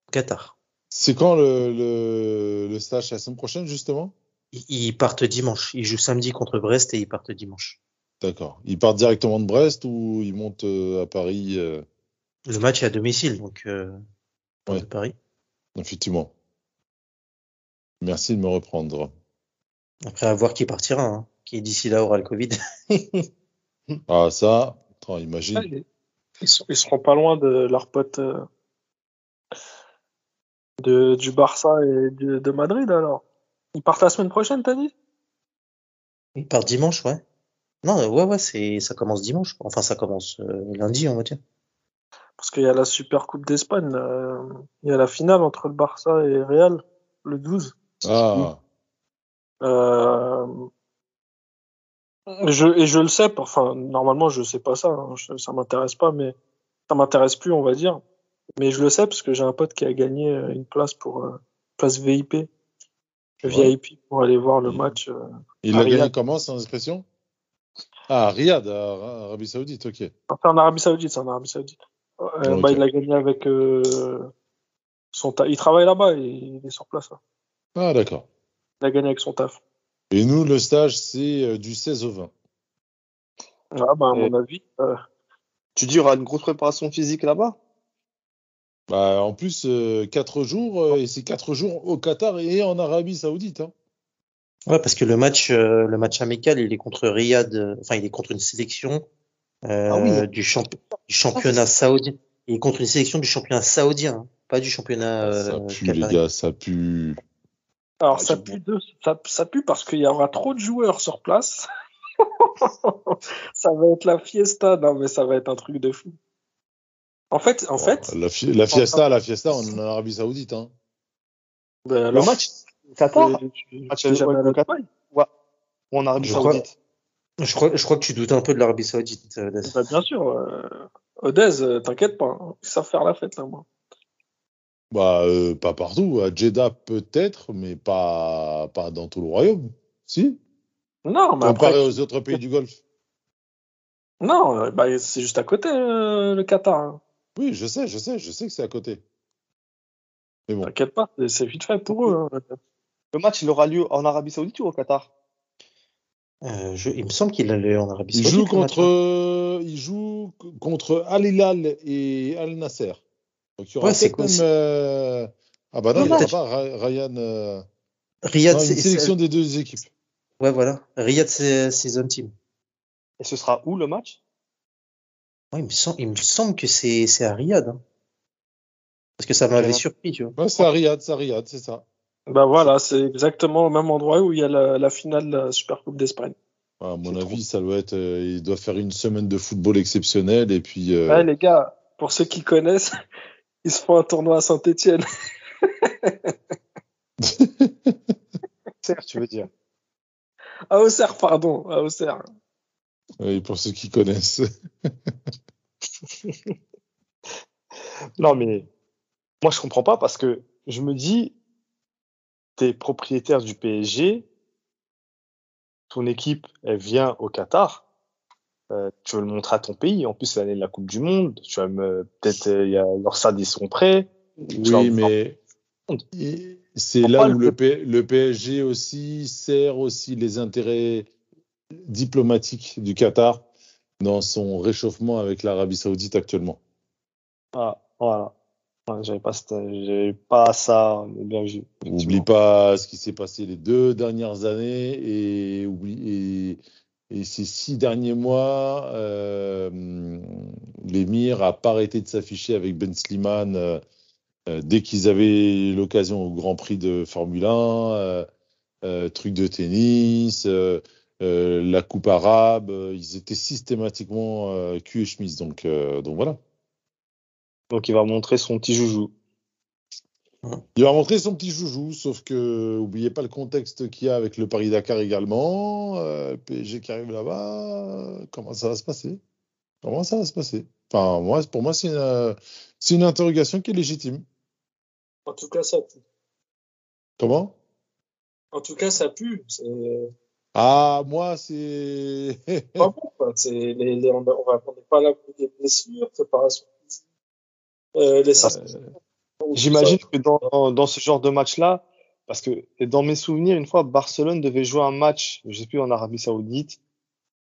Au Qatar. C'est quand le, le, le stage? La semaine prochaine, justement? Ils, ils partent dimanche. Ils jouent samedi contre Brest et ils partent dimanche. D'accord. Il part directement de Brest ou il monte euh, à Paris euh, Le match est à domicile, donc euh, Ouais. de Paris. Effectivement. Merci de me reprendre. Après, à voir qui partira, hein, qui d'ici là aura le Covid. Ah, ça, attends, imagine. Ah, ils, ils ils seront pas loin de leur pote euh, de, du Barça et du- de Madrid alors. Ils partent la semaine prochaine, t'as dit? Ils partent dimanche, ouais. Non, ouais, ouais, c'est, ça commence dimanche. Enfin, ça commence euh, lundi, on va dire. Parce qu'il y a la Super Coupe d'Espagne. euh, il y a la finale entre le Barça et Real le 12. Ah, Euh, je, et je le sais, enfin, normalement, je sais pas ça, hein, je- ça m'intéresse pas, mais ça m'intéresse plus, on va dire. Mais je le sais parce que j'ai un pote qui a gagné euh, une place pour euh, place VIP, Ouais. VIP pour aller voir le match. euh. il a gagné comment, sans expression? Ah, Riyad, à Arabie Saoudite, ok. Enfin, en Arabie Saoudite, c'est en Arabie Saoudite. Euh, bah, il a gagné avec euh, son taf. Il travaille là-bas, et il est sur place. là. Ah, d'accord. Il a gagné avec son taf. Et nous, le stage, c'est du 16 au 20. Ah, bah, à Et- mon avis, euh, Tu dis, il y aura une grosse préparation physique là-bas? Bah, en plus, 4 jours, euh, et c'est 4 jours au Qatar et en Arabie Saoudite. Hein. Ouais, parce que le match, euh, le match amical, il est contre Riyad, euh, enfin, il est contre une sélection euh, Ah oui. du, champ- du championnat saoudien. Il est contre une sélection du championnat saoudien, hein, pas du championnat ça euh, pue, les gars, ça pue. Alors, Ah, ça, pue de, ça, ça pue parce qu'il y aura trop de joueurs sur place. ça va être la fiesta. Non, mais ça va être un truc de fou. En fait, en Bon, fait, la, fi- la fiesta, la fiesta, on est en Arabie Saoudite. Hein. ben Le alors, match Qatar tu- Match tu es jamais au allé à Qatar Dubaï ou en Arabie Je crois- Saoudite Je crois, je crois que tu doutes un peu de l'Arabie Saoudite. Bah, Bien sûr. Euh, Odez, euh, t'inquiète pas. hein. Ils savent faire la fête là-bas. Bah, euh, pas partout. À Jeddah, peut-être, mais pas, pas dans tout le royaume. Si Non, mais Comparé après, aux autres pays du Golfe. non, bah, c'est juste à côté euh, le Qatar. hein. Oui, je sais, je sais, je sais que c'est à côté. Mais bon. T'inquiète pas, c'est- vite fait pour eux. hein. Le match, il aura lieu en Arabie Saoudite ou au Qatar? Euh, je, il me semble qu'il allait en Arabie Il Saoudite. joue contre, hein. il joue contre Al Hilal et Al Nasser. Donc il y aura Ouais, c'est même. euh, Ah bah non, il n'y aura peut-être- pas Ryan. euh, Riyad, non, une c'est- sélection des deux équipes. ouais, voilà. Riyad, c'est Season Team. Et ce sera où le match? Ouais, il me semble, il me semble que c'est, c'est à Riyad. hein. Parce que ça m'avait Ouais. surpris, tu vois. Ouais, c'est à Riyad, c'est à Riyad, c'est ça. Bah voilà, c'est exactement au même endroit où il y a la, la finale de la Super Coupe d'Espagne. À mon C'est avis, ça doit être. euh, il doit faire une semaine de football exceptionnel et puis. euh, Ouais, les gars, pour ceux qui connaissent, ils se font un tournoi à Saint-Etienne. Certes, tu veux dire. À Auxerre, pardon, à Auxerre. Oui, pour ceux qui connaissent. Non, mais moi, je comprends pas parce que je me dis, t'es propriétaire du PSG, ton équipe, elle vient au Qatar, euh, tu veux le montrer à ton pays. En plus, c'est l'année de la Coupe du Monde. Tu vas me, peut-être, euh, il y a leurs stades, ils sont prêts. Oui, mais c'est là où le, P- le PSG aussi sert aussi les intérêts diplomatiques du Qatar dans son réchauffement avec l'Arabie Saoudite actuellement. Ah, voilà. J'avais pas, pas ça, bien vu. Oublie pas ce qui s'est passé les deux dernières années et, oublie, et, et ces six derniers mois, euh, l'émir a pas arrêté de s'afficher avec Ben Slimane euh, euh, dès qu'ils avaient l'occasion au Grand Prix de Formule 1, euh, euh, truc de tennis, euh, la Coupe arabe, euh, ils étaient systématiquement euh, cul et chemise. Donc, euh, donc voilà. Donc, il va montrer son petit joujou. Il va montrer son petit joujou, sauf que oubliez pas le contexte qu'il y a avec le Paris Dakar également. Euh, PSG qui arrive là-bas, comment ça va se passer? Comment ça va se passer? Enfin, moi, pour moi, c'est une, euh, c'est une interrogation qui est légitime. En tout cas, ça pue. Comment? En tout cas, ça pue. Ah, moi, c'est. pas bon, quoi. C'est les, les, on on va on n'est pas là pour des blessures, préparation physique. Euh, les Euh, J'imagine que dans, dans ce genre de match-là, parce que dans mes souvenirs, une fois, Barcelone devait jouer un match, je sais plus en Arabie Saoudite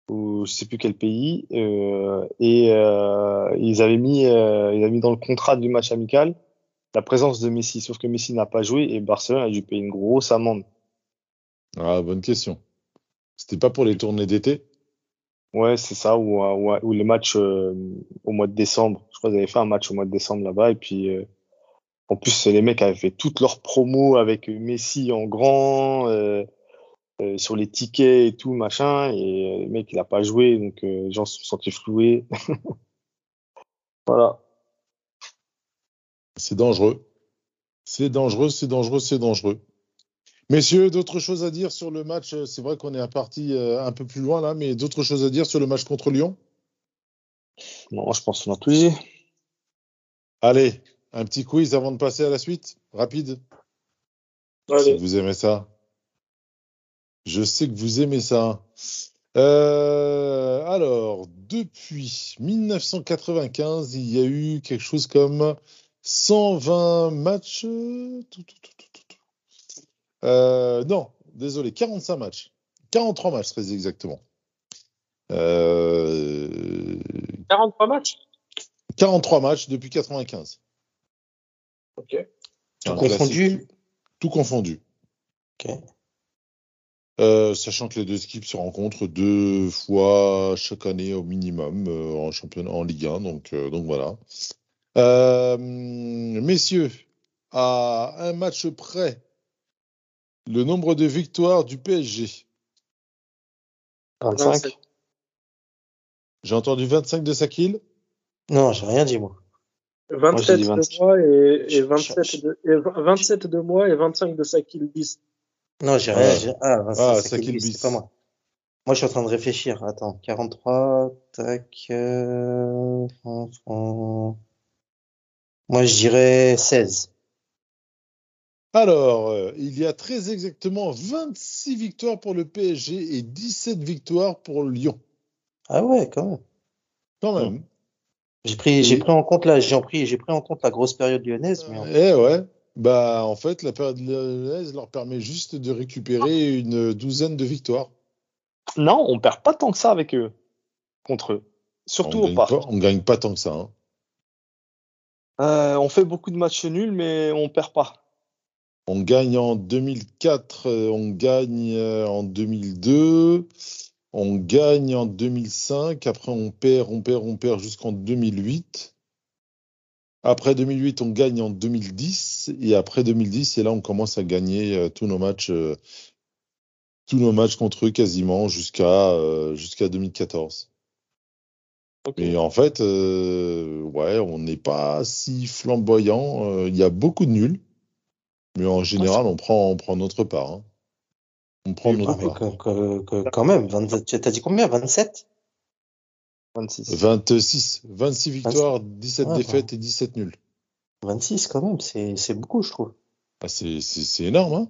ou je sais plus quel pays, euh, et euh, ils avaient mis, euh, ils avaient mis dans le contrat du match amical la présence de Messi, sauf que Messi n'a pas joué et Barcelone a dû payer une grosse amende. Ah, bonne question. C'était pas pour les tournées d'été? Ouais, c'est ça, ou, ou, ou les matchs euh, au mois de décembre. Je crois qu'ils avaient fait un match au mois de décembre là-bas, et puis euh, en plus les mecs avaient fait toutes leurs promos avec Messi en grand, euh, euh, sur les tickets et tout, machin, et euh, le mec il a pas joué, donc euh, les gens se sont sentis floués. voilà. C'est dangereux. C'est dangereux, c'est dangereux, c'est dangereux. Messieurs, d'autres choses à dire sur le match C'est vrai qu'on est à partie euh, un peu plus loin là, mais d'autres choses à dire sur le match contre Lyon? Non, je pense qu'on a tout dit. Allez, un petit quiz avant de passer à la suite, rapide. Si Allez, vous aimez ça. Je sais que vous aimez ça. Euh, alors, depuis 1995, il y a eu quelque chose comme 120 matchs. euh, tout, tout, tout. Euh, non, désolé, 45 matchs. 43 matchs, très exactement. Euh, 43 matchs? 43 matchs depuis 95. Ok. Tout confondu? Tout confondu. Ok. Euh, sachant que les deux équipes se rencontrent deux fois chaque année au minimum euh, en championnat, en Ligue 1, donc, euh, donc voilà. Euh, messieurs, à un match près, le nombre de victoires du PSG. 25. J'ai entendu 25 de Sakil? Non, j'ai rien dit, moi. 27 dit de 26. moi et, et Je- 27 je- de, et 27 de moi et 25 de Sakil bis. Non, j'ai Ah. rien. j'ai- Ah, Vincent, Ah, c'est Sakil bis. c'est pas moi. Moi, je suis en train de réfléchir. Attends, 43, tac. euh, fran- fran- Moi, je dirais 16. Alors, euh, il y a très exactement 26 victoires pour le PSG et 17 victoires pour Lyon. Ah ouais, quand même. Quand même. J'ai pris, j'ai Oui. pris en compte là, j'ai pris, j'ai pris en compte la grosse période lyonnaise, mais Eh ouais. Bah, en fait, la période lyonnaise leur permet juste de récupérer une douzaine de victoires. Non, on perd pas tant que ça avec eux, contre eux. Surtout on au gagne parc. pas, on gagne pas tant que ça. hein. Euh, on fait beaucoup de matchs nuls, mais on perd pas. On gagne en 2004, euh, on gagne euh, en 2002, on gagne en 2005. Après, on perd, on perd, on perd jusqu'en 2008. Après 2008, on gagne en 2010. Et après 2010, c'est là on commence à gagner euh, tous nos matchs, euh, tous nos matchs contre eux quasiment jusqu'à euh, jusqu'à 2014. Ok. Mais en fait, euh, ouais, on n'est pas si flamboyant. Euh, Il y a beaucoup de nuls, mais en général, on prend, on prend notre part. hein. On prend notre Ah, mais part. que- que- que- quand même, 27 tu as dit combien 27 26. 26, 26 victoires, 17 Ouais, défaites et 17 nuls. 26 quand même, c'est c'est beaucoup, je trouve. Ah, c'est c'est- c'est énorme, hein.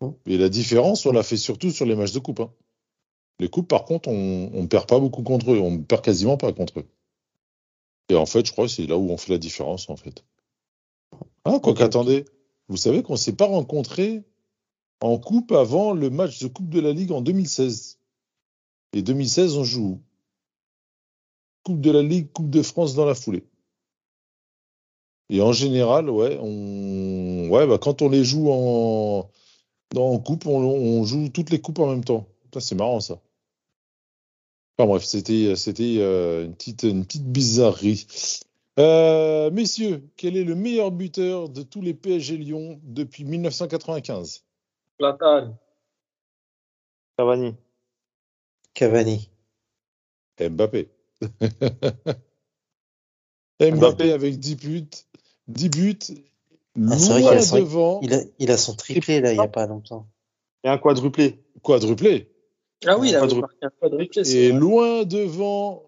Mm. Et la différence, on l'a fait surtout sur les matchs de coupe. hein. Les coupes, par contre, on ne perd pas beaucoup contre eux. On perd quasiment pas contre eux. Et en fait, je crois que c'est là où on fait la différence, en fait. Ah, quoi qu'attendez, vous savez qu'on ne s'est pas rencontrés en coupe avant le match de Coupe de la Ligue en 2016. Et 2016, on joue Coupe de la Ligue, Coupe de France dans la foulée. Et en général, ouais, on, ouais, bah, quand on les joue en, en coupe, on, on joue toutes les coupes en même temps. C'est marrant, ça. Enfin bref, c'était, c'était euh, une petite, une petite bizarrerie. Euh, messieurs, quel est le meilleur buteur de tous les PSG Lyon depuis 1995 Zlatan. Cavani. Cavani. Mbappé. Mbappé avec 10 buts, 10 buts, Ah, c'est vrai loin qu'il a son- devant, Il a, il a son triplé là, il n'y a pas longtemps. Et un quadruplé. quadruplé. Ah oui, il a marqué un quadruplé. c'est Et vrai. loin devant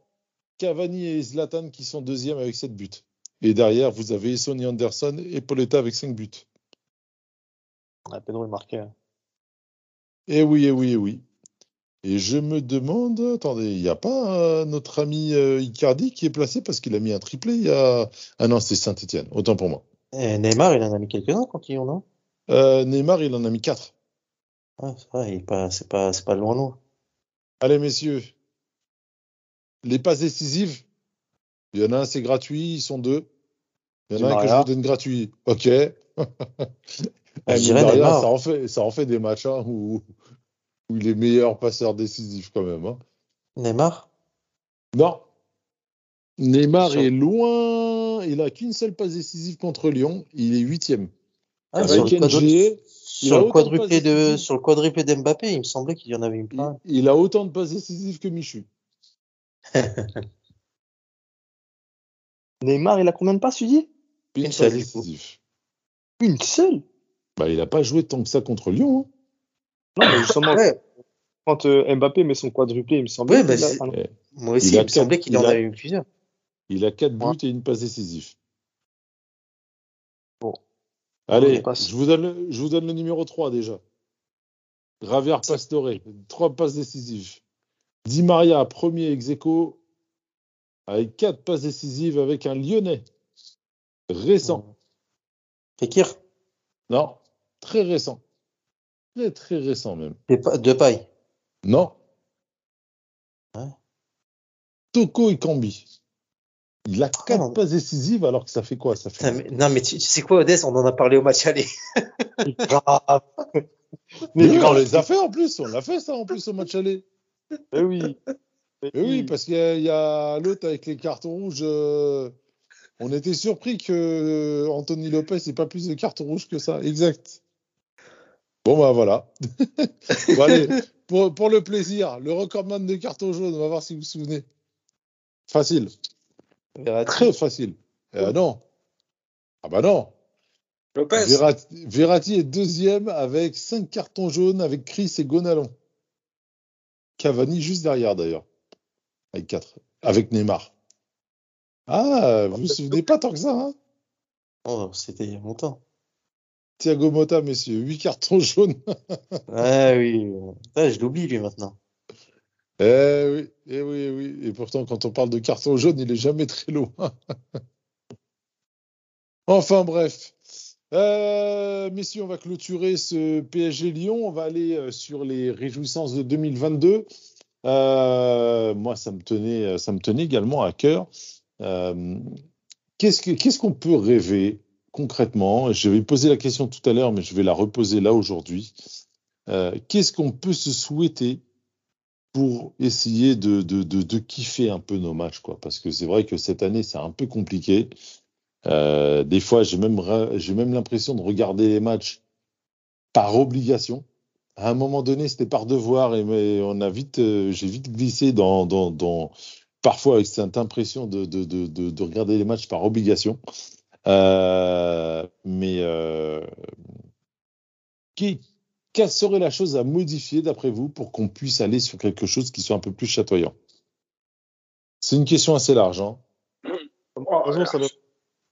Cavani et Zlatan qui sont deuxièmes avec 7 buts. Et derrière, vous avez Sonny Anderson et Pauletta avec 5 buts. Ah, Pedro est marqué. hein. Et oui, et oui, et oui. Et je me demande, attendez, il n'y a pas euh, notre ami euh, Icardi qui est placé parce qu'il a mis un triplé il y a. Ah non, c'est Saint-Etienne, autant pour moi. Et Neymar, il en a mis quelques-uns quand ils ont, non? Euh, Neymar, il en a mis 4. Ouais, c'est vrai, pas, c'est pas, c'est pas loin loin. Allez, messieurs. Les passes décisives, il y en a un, c'est gratuit, ils sont deux. Il y en a un que je vous donne gratuit. OK. Ah, je ça, en fait, ça en fait des matchs hein, où, où il est meilleur passeur décisif quand même. hein. Neymar? Non. Neymar est loin. Il a qu'une seule passe décisive contre Lyon. Il est huitième. ah, Avec sur, le NG, sur, le de quadruplé sur le quadruplé d'Mbappé, il me semblait qu'il y en avait une il, plein. il a autant de passes décisives que Michu. Neymar, il a combien de passes, tu dis? Une, Une passe seule. Une seule? Bah, il n'a pas joué tant que ça contre Lyon. hein. Non, mais justement, Ouais, quand euh, Mbappé met son quadruplé, il me semble. Ouais, bah, a- ah moi aussi, Il me semblait qu'il en a- avait eu plusieurs. Il a 4 buts et une passe décisive. Bon. Allez, passe. je vous, donne le, je vous donne le numéro 3 déjà. Javier Pastore, 3 passes décisives. Di Maria, premier ex aequo, avec 4 passes décisives avec un Lyonnais. Récent. Fekir? Non, très récent. Très, très récent même. De paille? Non. Ouais. Toko Ikambi. Il a 4 non. passes décisives alors que ça fait quoi ça fait... mais- non, mais tu, tu sais quoi, Odès, on en a parlé au match aller. Grave. Mais oui, on les a fait en plus, on l'a fait ça en plus au match aller. Eh oui. Mais oui, parce qu'il y a, l'autre avec les cartons rouges. euh, on était surpris que euh, Anthony Lopez n'ait pas plus de cartons rouges que ça. Exact. Bon, bah voilà. bon, allez, pour, pour le plaisir, le recordman de cartons jaunes, on va voir si vous vous souvenez. Facile. Très facile. Euh, non. Ah bah non. Lopez. Verratti, Verratti est deuxième avec cinq cartons jaunes avec Chris et Gonalon. Cavani juste derrière d'ailleurs. Avec quatre. Avec Neymar. Ah, vous vous souvenez pas tant que ça, hein? Oh, c'était il y a longtemps. Thiago Motta, messieurs, huit cartons jaunes. Ah oui, Putain, je l'oublie lui maintenant. Eh oui, eh oui, eh oui. Et pourtant, quand on parle de carton jaune, il est jamais très loin. enfin bref. Euh, messieurs, on va clôturer ce PSG Lyon. On va aller euh, sur les réjouissances de 2022. Euh, moi, ça me tenait, ça me également à cœur. Euh, qu'est-ce que- qu'est-ce qu'on peut rêver concrètement? Je vais poser la question tout à l'heure, mais je vais la reposer là aujourd'hui. Euh, qu'est-ce qu'on peut se souhaiter pour essayer de, de, de, de kiffer un peu nos matchs, quoi? Parce que c'est vrai que cette année, c'est un peu compliqué. Euh, des fois, j'ai même, j'ai même l'impression de regarder les matchs par obligation. À un moment donné, c'était par devoir et mais on a vite, euh, j'ai vite glissé dans, parfois avec cette impression de, de, de, de, regarder les matchs par obligation. Euh, mais quelle serait la chose à modifier d'après vous pour qu'on puisse aller sur quelque chose qui soit un peu plus chatoyant? C'est une question assez large. Hein.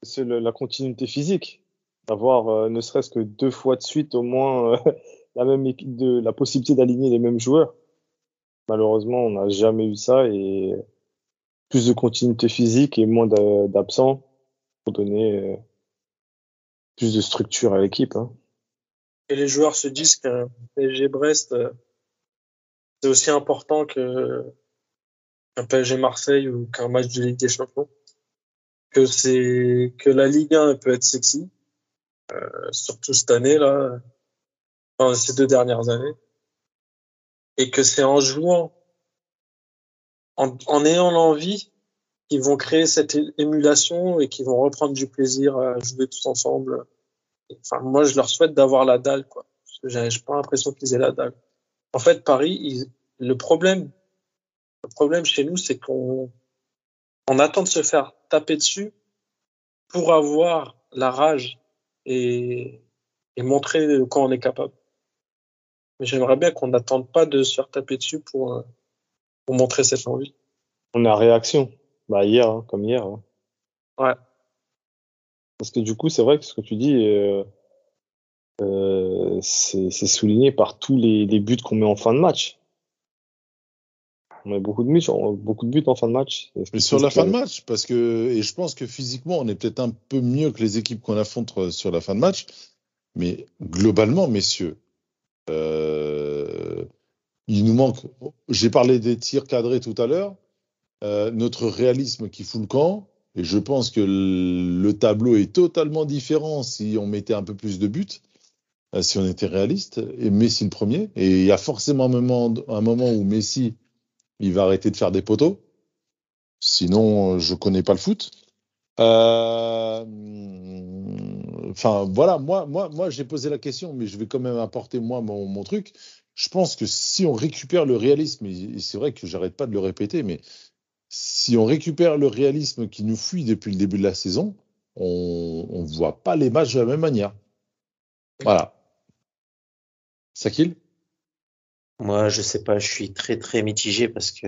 C'est la continuité physique. D'avoir euh, ne serait-ce que deux fois de suite au moins euh, la possibilité d'aligner les mêmes joueurs. Malheureusement, on n'a jamais eu ça et plus de continuité physique et moins d'absents pour donner euh, plus de structure à l'équipe. Hein. Et les joueurs se disent qu'un PSG Brest, c'est aussi important que qu'un PSG Marseille ou qu'un match de Ligue des Champions que c'est que la Ligue 1 peut être sexy, euh, surtout cette année là, enfin, ces deux dernières années, et que c'est en jouant, en, ayant l'envie, qu'ils vont créer cette émulation et qu'ils vont reprendre du plaisir à jouer tous ensemble. Enfin, moi, je leur souhaite d'avoir la dalle, quoi. J'ai pas l'impression qu'ils aient la dalle. En fait, Paris, le problème, le problème chez nous, c'est qu'on on attend de se faire taper dessus pour avoir la rage et, et montrer de quoi on est capable. Mais j'aimerais bien qu'on n'attende pas de se faire taper dessus pour, euh, pour montrer cette envie. On a réaction. Bah hier, hein, comme hier. Hein. Ouais. Parce que du coup, c'est vrai que ce que tu dis, euh, euh, c'est souligné par tous les, les buts qu'on met en fin de match. On a beaucoup de buts, beaucoup de buts en fin de match. Mais sur la fin de match, parce que et je pense que physiquement, on est peut-être un peu mieux que les équipes qu'on affronte euh, sur la fin de match. Mais globalement, messieurs, euh, il nous manque. J'ai parlé des tirs cadrés tout à l'heure. Euh, notre réalisme qui fout le camp. Et je pense que le tableau est totalement différent si on mettait un peu plus de buts, euh, si on était réaliste. Et Messi le premier. Et il y a forcément un moment, un moment où Messi il va arrêter de faire des poteaux. Sinon, je connais pas le foot. Euh, enfin, voilà, moi, moi, moi, j'ai posé la question, mais je vais quand même apporter moi mon, mon truc. Je pense que si on récupère le réalisme, et c'est vrai que j'arrête pas de le répéter, mais si on récupère le réalisme qui nous fuit depuis le début de la saison, on ne voit pas les matchs de la même manière. Voilà. Sakil? Moi, je sais pas, je suis très très mitigé parce que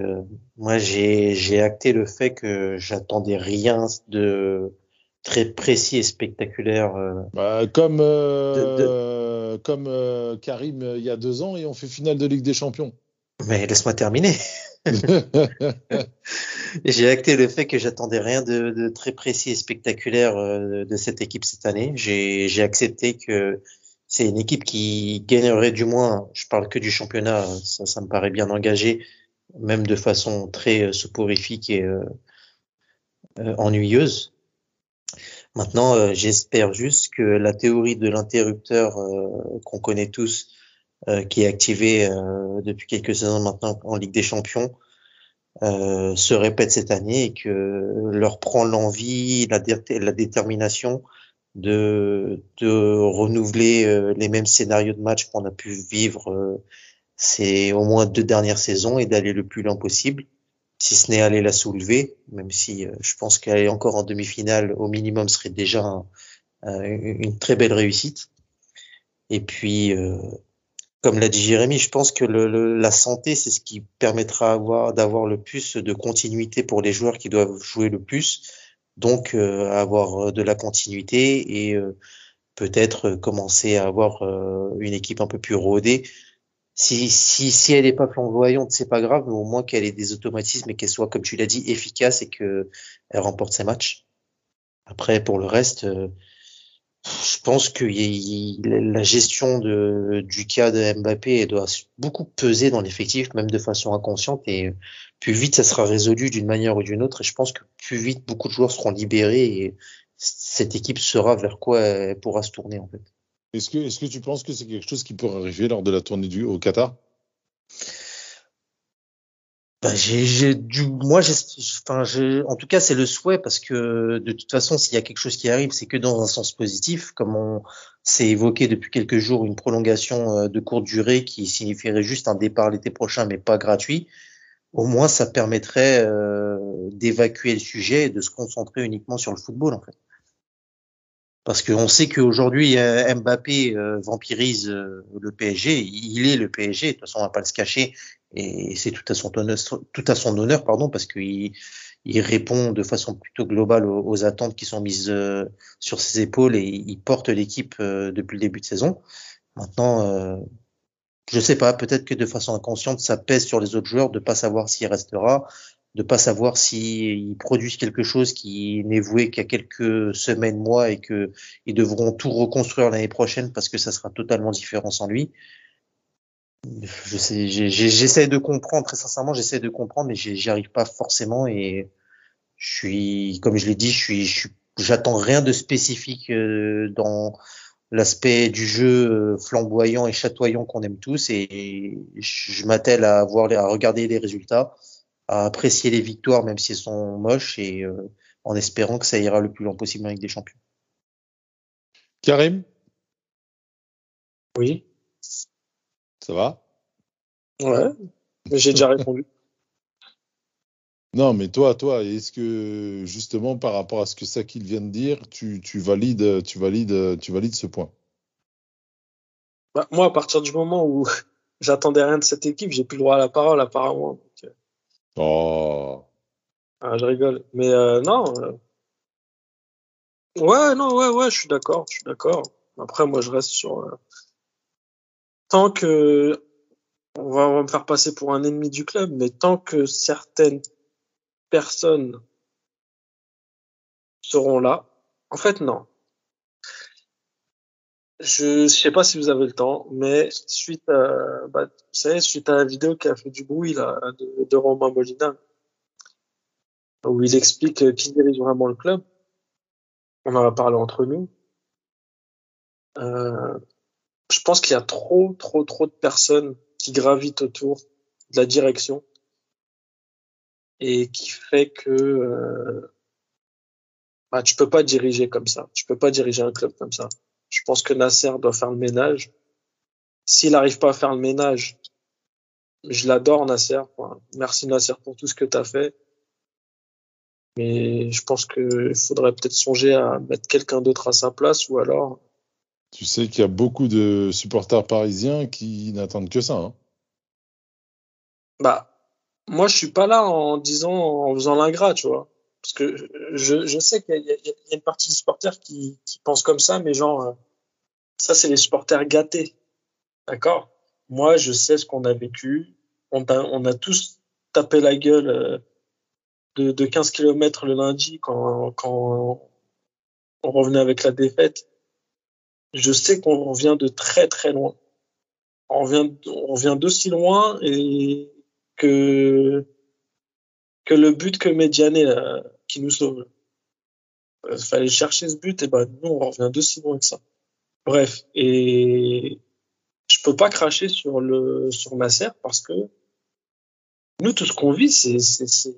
moi j'ai j'ai acté le fait que j'attendais rien de très précis et spectaculaire. Euh, bah, comme euh, comme euh, Karim il y a deux ans et on fait finale de Ligue des Champions. Mais laisse-moi terminer. j'ai acté le fait que j'attendais rien de, de, très précis et spectaculaire de cette équipe cette année. J'ai j'ai accepté que c'est une équipe qui gagnerait du moins, je parle que du championnat, ça, ça me paraît bien engagé, même de façon très euh, soporifique et euh, euh, ennuyeuse. Maintenant, j'espère juste que la théorie de l'interrupteur qu'on connaît tous, qui est activée depuis quelques saisons maintenant en Ligue des Champions, se répète cette année et que leur prend l'envie, la, la détermination de, de renouveler euh, les mêmes scénarios de match qu'on a pu vivre euh, ces au moins deux dernières saisons et d'aller le plus loin possible, si ce n'est aller la soulever, même si euh, je pense qu'aller encore en demi-finale au minimum serait déjà une très belle réussite. Et puis, comme l'a dit Jérémy, je pense que la santé, c'est ce qui permettra d'avoir le plus de continuité pour les joueurs qui doivent jouer le plus donc avoir de la continuité et peut-être commencer à avoir une équipe un peu plus rodée. Si, si, si elle n'est pas flamboyante, c'est pas grave, mais au moins qu'elle ait des automatismes et qu'elle soit, comme tu l'as dit, efficace et qu'elle remporte ses matchs. Après, pour le reste, je pense que la gestion de, du cas de Mbappé doit beaucoup peser dans l'effectif, même de façon inconsciente, et plus vite ça sera résolu d'une manière ou d'une autre, et je pense que plus vite beaucoup de joueurs seront libérés et cette équipe saura vers quoi elle pourra se tourner en fait. Est-ce que, est-ce que tu penses que c'est quelque chose qui pourrait arriver lors de la tournée du, au Qatar? Bah, j'ai, du, moi, j'ai, enfin, j'ai, en tout cas, c'est le souhait parce que de toute façon, s'il y a quelque chose qui arrive, c'est que dans un sens positif, comme on s'est évoqué depuis quelques jours, une prolongation euh, de courte durée qui signifierait juste un départ l'été prochain, mais pas gratuit. au moins ça permettrait euh, d'évacuer le sujet et de se concentrer uniquement sur le football en fait. Parce qu'on sait qu'aujourd'hui Mbappé euh, vampirise euh, le PSG, il est le PSG, de toute façon on va pas le se cacher. Et c'est tout à son honneur, pardon parce qu'il il répond de façon plutôt globale aux, attentes qui sont mises euh, sur ses épaules et il porte l'équipe depuis le début de saison. Maintenant, je sais pas, peut-être que de façon inconsciente, ça pèse sur les autres joueurs de pas savoir s'il restera, de pas savoir s'ils produisent quelque chose qui n'est voué qu'à quelques semaines, mois et que ils devront tout reconstruire l'année prochaine parce que ça sera totalement différent sans lui. Je sais, j'essaie de comprendre, très sincèrement, j'essaie de comprendre, mais j'y arrive pas forcément et je suis, comme je l'ai dit, je suis, j'attends rien de spécifique euh, dans l'aspect du jeu euh, flamboyant et chatoyant qu'on aime tous et je m'attelle à voir à regarder les résultats, à apprécier les victoires même si elles sont moches et euh, en espérant que ça ira le plus loin possible avec des champions. Karim? Oui. Ça va? Ouais, j'ai déjà répondu. Non, mais toi, toi, est-ce que justement par rapport à ce que Sakil vient de dire, tu, tu valides, tu valides, tu valides ce point? Bah, Moi, à partir du moment où j'attendais rien de cette équipe, j'ai plus le droit à la parole apparemment. Euh. Oh. Ah, je rigole, mais euh, non. Euh. Ouais, non, ouais, ouais, je suis d'accord, je suis d'accord. Après, moi, je reste sur tant que on va, on va me faire passer pour un ennemi du club, mais tant que certaines personnes seront là. En fait, non. Je ne sais pas si vous avez le temps, mais suite à, bah, suite à la vidéo qui a fait du bruit là, de, de Romain Molina, où il explique qui dirige vraiment le club, on en a parlé entre nous. Euh, je pense qu'il y a trop, trop, trop de personnes qui gravitent autour de la direction et qui fait que euh, bah, tu peux pas diriger comme ça. Tu peux pas diriger un club comme ça. Je pense que Nasser doit faire le ménage. S'il n'arrive pas à faire le ménage, je l'adore Nasser. Merci Nasser pour tout ce que tu as fait. Mais je pense qu'il faudrait peut-être songer à mettre quelqu'un d'autre à sa place ou alors. Tu sais qu'il y a beaucoup de supporters parisiens qui n'attendent que ça. Hein. Bah, moi, je suis pas là en disant, en faisant l'ingrat, tu vois. Parce que je, je sais qu'il y, y, a une partie des supporters qui, qui pensent comme ça, mais genre, euh, ça, c'est les supporters gâtés. D'accord? Moi, je sais ce qu'on a vécu. On a, on a tous tapé la gueule euh, de, de 15 km le lundi quand, quand on revenait avec la défaite. Je sais qu'on vient de très, très loin. On vient, on vient d'aussi loin et que, que le but que Mediane euh, qui nous sauve. Il euh, fallait chercher ce but, et ben nous on revient de si loin que ça. Bref, et je peux pas cracher sur le sur Nasser parce que nous tout ce qu'on vit, c'est c'est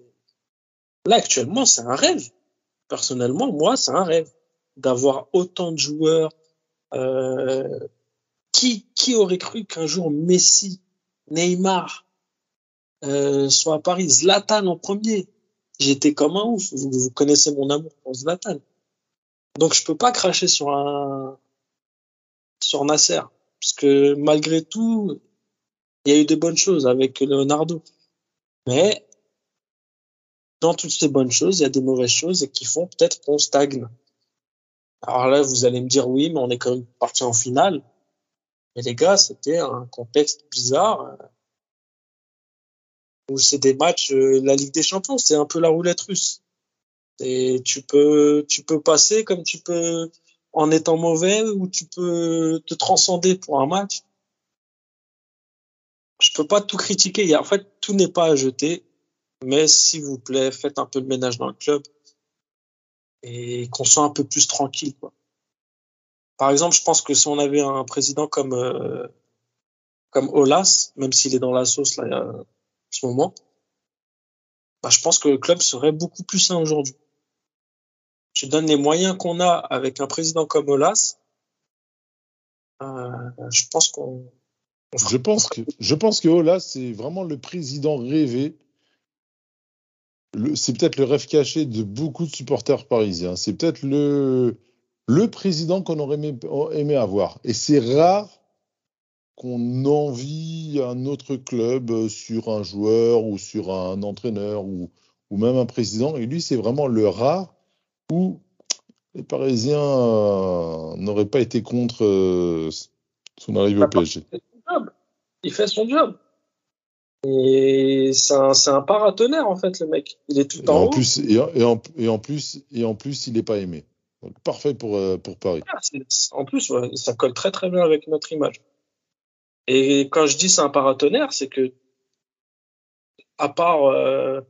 là actuellement c'est un rêve. Personnellement, moi c'est un rêve d'avoir autant de joueurs. Euh, qui qui aurait cru qu'un jour Messi, Neymar, euh, soit à Paris. Zlatan en premier. J'étais comme un ouf. Vous, connaissez mon amour pour Zlatan. Donc je peux pas cracher sur un sur Nasser parce que malgré tout, il y a eu des bonnes choses avec Leonardo. Mais dans toutes ces bonnes choses, il y a des mauvaises choses et qui font peut-être qu'on stagne. Alors là, vous allez me dire oui, mais on est quand même parti en finale. Mais les gars, c'était un contexte bizarre où c'est des matchs, euh, la Ligue des Champions, c'est un peu la roulette russe. Et tu peux, tu peux passer comme tu peux en étant mauvais ou tu peux te transcender pour un match. Je peux pas tout critiquer. En fait, tout n'est pas à jeter. Mais s'il vous plaît, faites un peu de ménage dans le club et qu'on soit un peu plus tranquille. Quoi. Par exemple, je pense que si on avait un président comme euh, comme Olas, même s'il est dans la sauce là, ce moment, bah, je pense que le club serait beaucoup plus sain aujourd'hui. Tu donnes les moyens qu'on a avec un président comme Olas, euh, je pense qu'on. Je pense que je pense que Olas c'est vraiment le président rêvé c'est peut-être le rêve caché de beaucoup de supporters parisiens. C'est peut-être le, le président qu'on aurait aimé, aimé avoir. Et c'est rare qu'on envie un autre club sur un joueur ou sur un entraîneur ou, ou même un président. Et lui, c'est vraiment le rare où les Parisiens euh, n'auraient pas été contre euh, son arrivée au PSG. Il fait son job. Et c'est un, paratonnerre, en fait, le mec. Il est tout Et en plus, et, en- et en, et en plus, et en plus, il n'est pas aimé. Donc, parfait pour, euh, pour Paris. Ah, En plus, ouais, ça colle très très bien avec notre image. Et quand je dis c'est un paratonnerre, c'est que, à part, euh,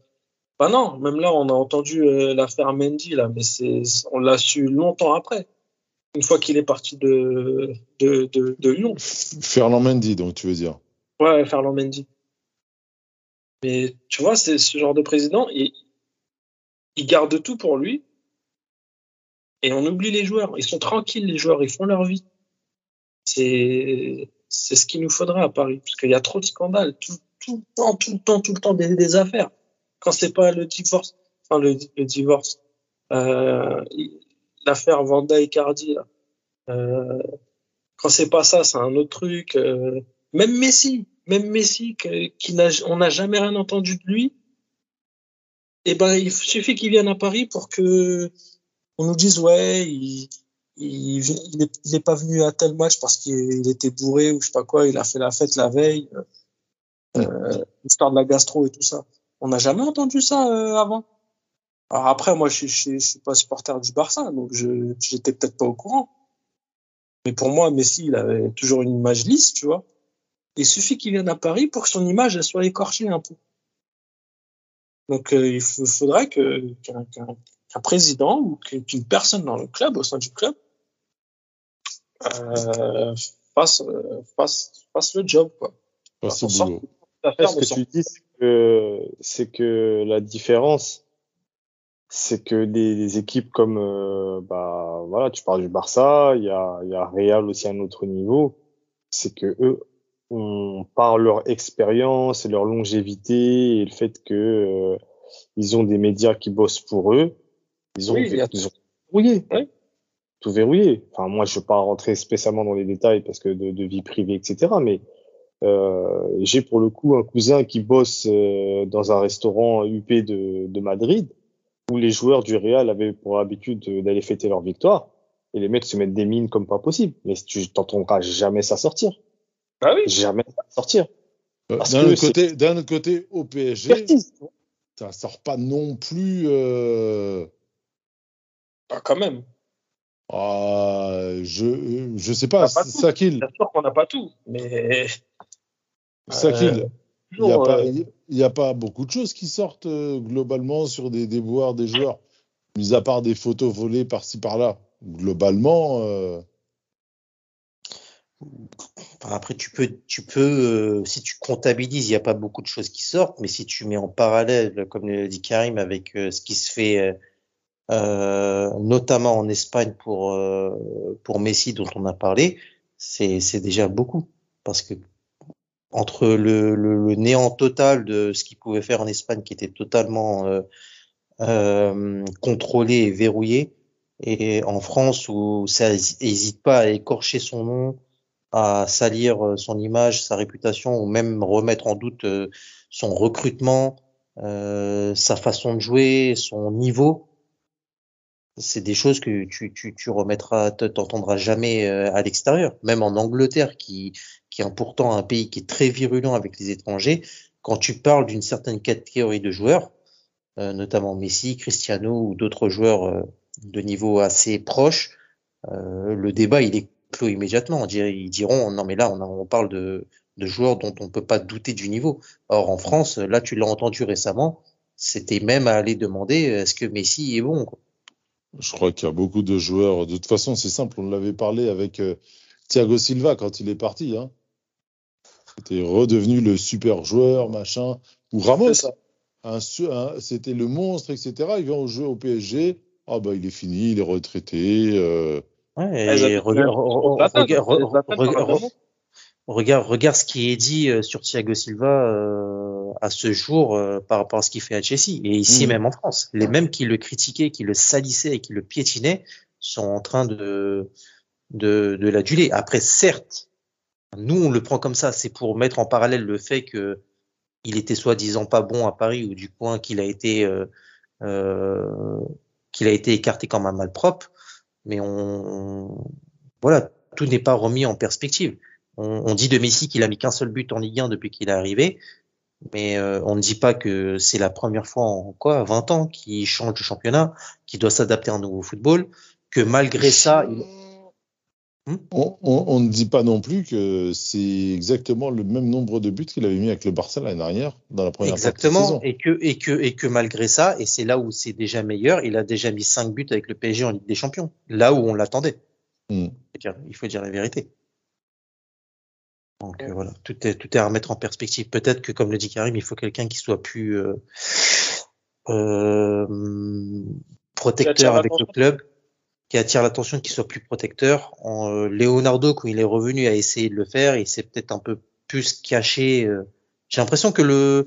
bah non, même là, on a entendu euh, l'affaire Mendy là, mais c'est, on l'a su longtemps après, une fois qu'il est parti de de, de, de Lyon. Ferland Mendy, donc tu veux dire. Ouais, Ferland Mendy. Mais tu vois, c'est ce genre de président, il, il garde tout pour lui. Et on oublie les joueurs. Ils sont tranquilles, les joueurs, ils font leur vie. C'est, c'est ce qu'il nous faudrait à Paris. Parce qu'il y a trop de scandales. Tout, tout le temps, tout le temps, tout le temps, des, des affaires. Quand c'est pas le divorce, enfin, le, le divorce, euh, l'affaire Vanda et Cardi, là. Euh, quand c'est pas ça, c'est un autre truc. euh, même Messi, même Messi, que- qui n'a, on n'a jamais rien entendu de lui. Et ben, il suffit qu'il vienne à Paris pour que on nous dise ouais, il, il, il, est, il est pas venu à tel match parce qu'il était bourré ou je sais pas quoi, il a fait la fête la veille, euh, l'histoire de la gastro et tout ça. On n'a jamais entendu ça euh, avant. Alors après, moi, je, je, je suis pas supporter du Barça, donc je j'étais peut-être pas au courant. Mais pour moi, Messi, il avait toujours une image lisse, tu vois. Il suffit qu'il vienne à Paris pour que son image elle soit écorchée un peu. Donc euh, il faudrait que qu'un président ou qu'une personne dans le club, au sein du club, euh, fasse, euh, fasse, fasse le job. Quoi. Boulot. Après, ce que tu dis, c'est que, c'est que la différence, c'est que des, des équipes comme, euh, bah, voilà, tu parles du Barça, il y a, il y a Real aussi à un autre niveau, c'est que eux, on, par leur expérience et leur longévité et le fait que euh, ils ont des médias qui bossent pour eux, ils ont, Oui, ils ont verrouillé, Ouais. Tout verrouillé. Enfin, moi, je ne veux pas rentrer spécialement dans les détails parce que de, de vie privée, etc. Mais euh, j'ai pour le coup un cousin qui bosse euh, dans un restaurant UP de, de Madrid où les joueurs du Real avaient pour habitude de- d'aller fêter leur victoire et les mecs se mettent des mines comme pas possible. Mais tu t'entendras jamais ça sortir. Bah oui. Jamais ça sortir. Euh, Parce D'un que autre côté, d'un autre côté, au PSG, Expertise. ça sort pas non plus. euh, Bah, quand même. Ah, je je sais pas. Pas. Sakil, Bien sûr qu'on n'a pas tout, mais Sakil, il n'y a toujours, pas, euh, il y a pas beaucoup de choses qui sortent euh, globalement sur des déboires des joueurs, mis à part des photos volées par-ci par-là. Globalement, euh, Enfin, après, tu peux, tu peux, euh, si tu comptabilises, il n'y a pas beaucoup de choses qui sortent, mais si tu mets en parallèle, comme le dit Karim, avec euh, ce qui se fait, euh, notamment en Espagne pour euh, pour Messi, dont on a parlé, c'est c'est déjà beaucoup, parce que entre le, le, le néant total de ce qu'il pouvait faire en Espagne, qui était totalement euh, euh, contrôlé et verrouillé, et en France où ça hésite pas à écorcher son nom à salir euh, son image, sa réputation, ou même remettre en doute euh, son recrutement, sa façon de jouer, son niveau. C'est des choses que tu, tu, tu remettras, te- t'entendras jamais euh, à l'extérieur. Même en Angleterre, qui, qui est pourtant un pays qui est très virulent avec les étrangers, quand tu parles d'une certaine catégorie de joueurs, euh, notamment Messi, Cristiano ou d'autres joueurs euh, de niveau assez proche, euh, le débat il est clos immédiatement. Ils diront non mais là on, a- on parle de, de joueurs dont on peut pas douter du niveau. Or en France, là tu l'as entendu récemment, c'était même à aller demander est-ce que Messi est bon. quoi. Je crois qu'il y a beaucoup de joueurs. De toute façon, c'est simple. On l'avait parlé avec euh, Thiago Silva quand il est parti. Hein. C'était redevenu le super joueur, machin. Ou Ramos. c'était le monstre, etc. Il vient au jeu au PSG. Ah bah il est fini, il est retraité. euh, Ouais, et regarde- regarde ce qui est dit euh, sur Thiago Silva euh, à ce jour euh, par rapport à ce qu'il fait à Chelsea et ici Mm. même en France. Les mêmes qui le critiquaient, qui le salissaient et qui le piétinaient sont en train de de, de l'aduler. Après, certes, nous on le prend comme ça, c'est pour mettre en parallèle le fait que il était soi-disant pas bon à Paris ou du point qu'il a été euh, euh, qu'il a été écarté comme un malpropre. Mais on voilà, tout n'est pas remis en perspective. On, on dit de Messi qu'il a mis qu'un seul but en Ligue 1 depuis qu'il est arrivé, mais euh, on ne dit pas que c'est la première fois en quoi 20 ans qu'il change de championnat, qu'il doit s'adapter à un nouveau football, que malgré ça, il- Hmm On, on- on ne dit pas non plus que c'est exactement le même nombre de buts qu'il avait mis avec le Barça l'année dernière dans la première partie de exactement, saison. et que et que et que malgré ça, et c'est là où c'est déjà meilleur, il a déjà mis 5 buts avec le PSG en Ligue des Champions, là où on l'attendait. Hmm. Il faut dire la vérité. Donc euh, voilà, tout est tout est à remettre en perspective. Peut-être que comme le dit Karim, il faut quelqu'un qui soit plus euh, euh, protecteur avec le club, qui attire l'attention, qui soit plus protecteur. En, euh, Leonardo, quand il est revenu, a essayé de le faire. Il s'est peut-être un peu plus caché. J'ai l'impression que le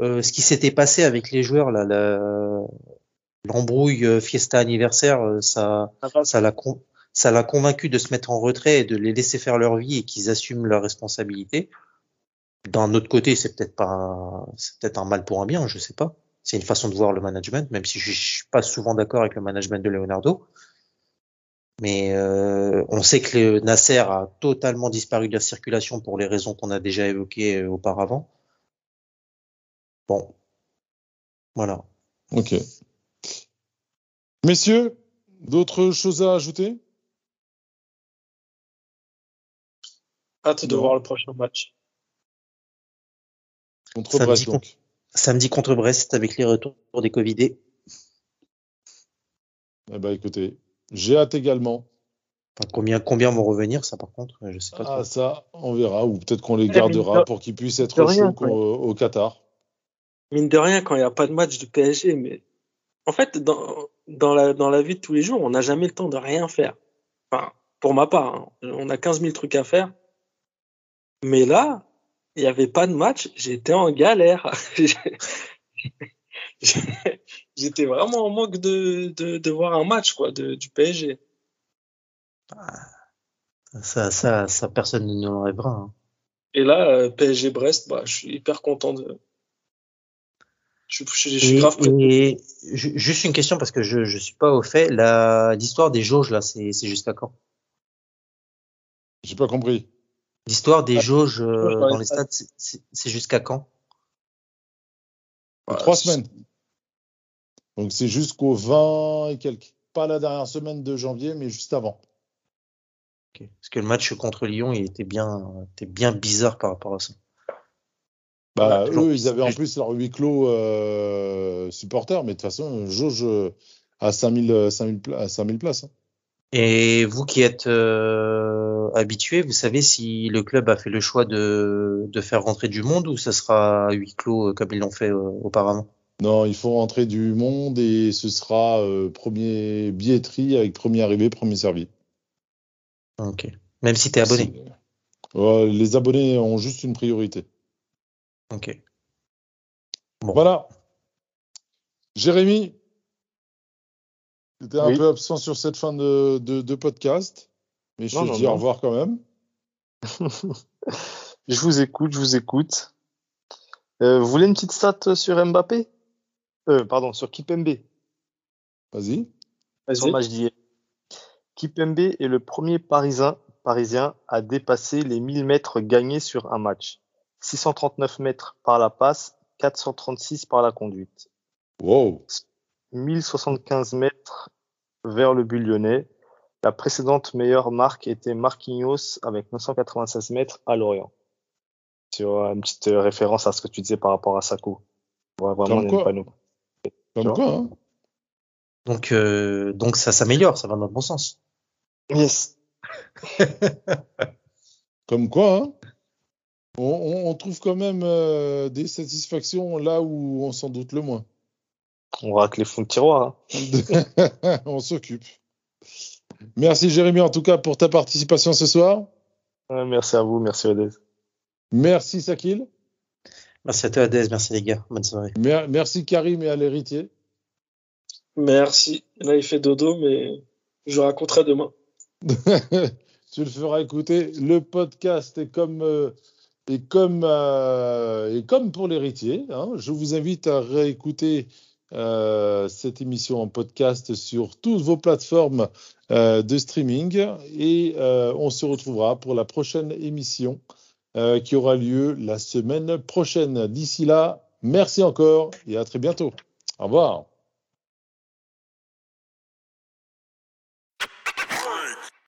euh, ce qui s'était passé avec les joueurs là, la- l'embrouille fiesta anniversaire, ça ça l'a con- ça l'a convaincu de se mettre en retrait et de les laisser faire leur vie et qu'ils assument leurs responsabilités. D'un autre côté, c'est peut-être pas c'est peut-être un mal pour un bien, je sais pas. C'est une façon de voir le management, même si je suis pas souvent d'accord avec le management de Leonardo. Mais euh, on sait que le Nasser a totalement disparu de la circulation pour les raisons qu'on a déjà évoquées euh, auparavant. Bon, voilà. Ok. Messieurs, d'autres choses à ajouter? Hâte de Non. voir le prochain match. contre Samedi Brest donc Samedi contre Brest avec les retours des Covidés. Eh ben écoutez, j'ai hâte également. Enfin, combien, combien vont revenir, ça par contre, je sais pas. Ah trop. ça, on verra, ou peut-être qu'on les gardera de- pour qu'ils puissent être rien, chauds au, au Qatar. Mine de rien, quand il n'y a pas de match de PSG, mais en fait, dans, dans, la, dans la vie de tous les jours, on n'a jamais le temps de rien faire. Enfin, pour ma part, hein, on a 15 000 trucs à faire. Mais là, il n'y avait pas de match, j'étais en galère. j'étais vraiment en manque de, de, de voir un match quoi, de, du PSG. Ça, ça, ça, personne ne nous l'enlèvera. hein. Et là, euh, PSG Brest, bah, je suis hyper content de. Je, je- je suis Et, grave prêt. et ju- juste une question parce que je, je suis pas au fait. La, l'histoire des jauges là, c'est, c'est jusqu'à quand? J'ai pas compris. L'histoire des jauges euh, dans les stades, c'est, jusqu'à quand? Ouais, trois semaines. Donc c'est jusqu'au 20 et quelques. Pas la dernière semaine de janvier, mais juste avant. Parce que le match contre Lyon, il était bien, était bien bizarre par rapport à ça. Bah, eux, ils avaient en plus leur huis clos euh, supporters, mais de toute façon, jauge euh, à 5000, 5000, pla- à 5000 places. hein. Et vous qui êtes euh, habitué, vous savez si le club a fait le choix de, de faire rentrer du monde ou ça sera à huis clos euh, comme ils l'ont fait euh, auparavant? Non, il faut rentrer du monde et ce sera euh, premier billetterie avec premier arrivé, premier servi. Ok. Même si t'es abonné? C'est- Ouais, les abonnés ont juste une priorité. Ok. Bon. Voilà. Jérémy, tu étais un Oui. peu absent sur cette fin de, de, de podcast, mais je Non, te non, dis non. au revoir quand même. Je vous écoute, je vous écoute. Euh, vous voulez une petite stat sur Mbappé? Euh, Pardon, sur Kipembe. Vas-y. Le match d'hier. Kipembe est le premier Parisien, Parisien à dépasser les 1000 mètres gagnés sur un match. 639 mètres par la passe, 436 par la conduite. Wow. 1075 mètres vers le but lyonnais. La précédente meilleure marque était Marquinhos avec 996 mètres à Lorient. Sur une petite référence à ce que tu disais par rapport à Sako. Ouais, vraiment, Comme on quoi. n'aime pas nous. Comme Tu quoi, hein Donc, euh, donc ça s'améliore, ça va dans le bon sens. Yes. Comme quoi, hein on trouve quand même euh, des satisfactions là où on s'en doute le moins. On racle les fonds de tiroir. hein. on s'occupe. Merci Jérémy en tout cas pour ta participation ce soir. Merci à vous, merci Odez. Merci Sakil. Merci à toi, Adès. Merci les gars. Bonne soirée. Mer- Merci Karim et à l'héritier. Merci. Là, il fait dodo, mais je raconterai demain. tu le feras écouter. Le podcast est comme, euh, est comme, euh, est comme pour l'héritier. hein. Je vous invite à réécouter euh, cette émission en podcast sur toutes vos plateformes euh, de streaming et euh, on se retrouvera pour la prochaine émission euh, qui aura lieu la semaine prochaine. D'ici là, merci encore et à très bientôt. Au revoir.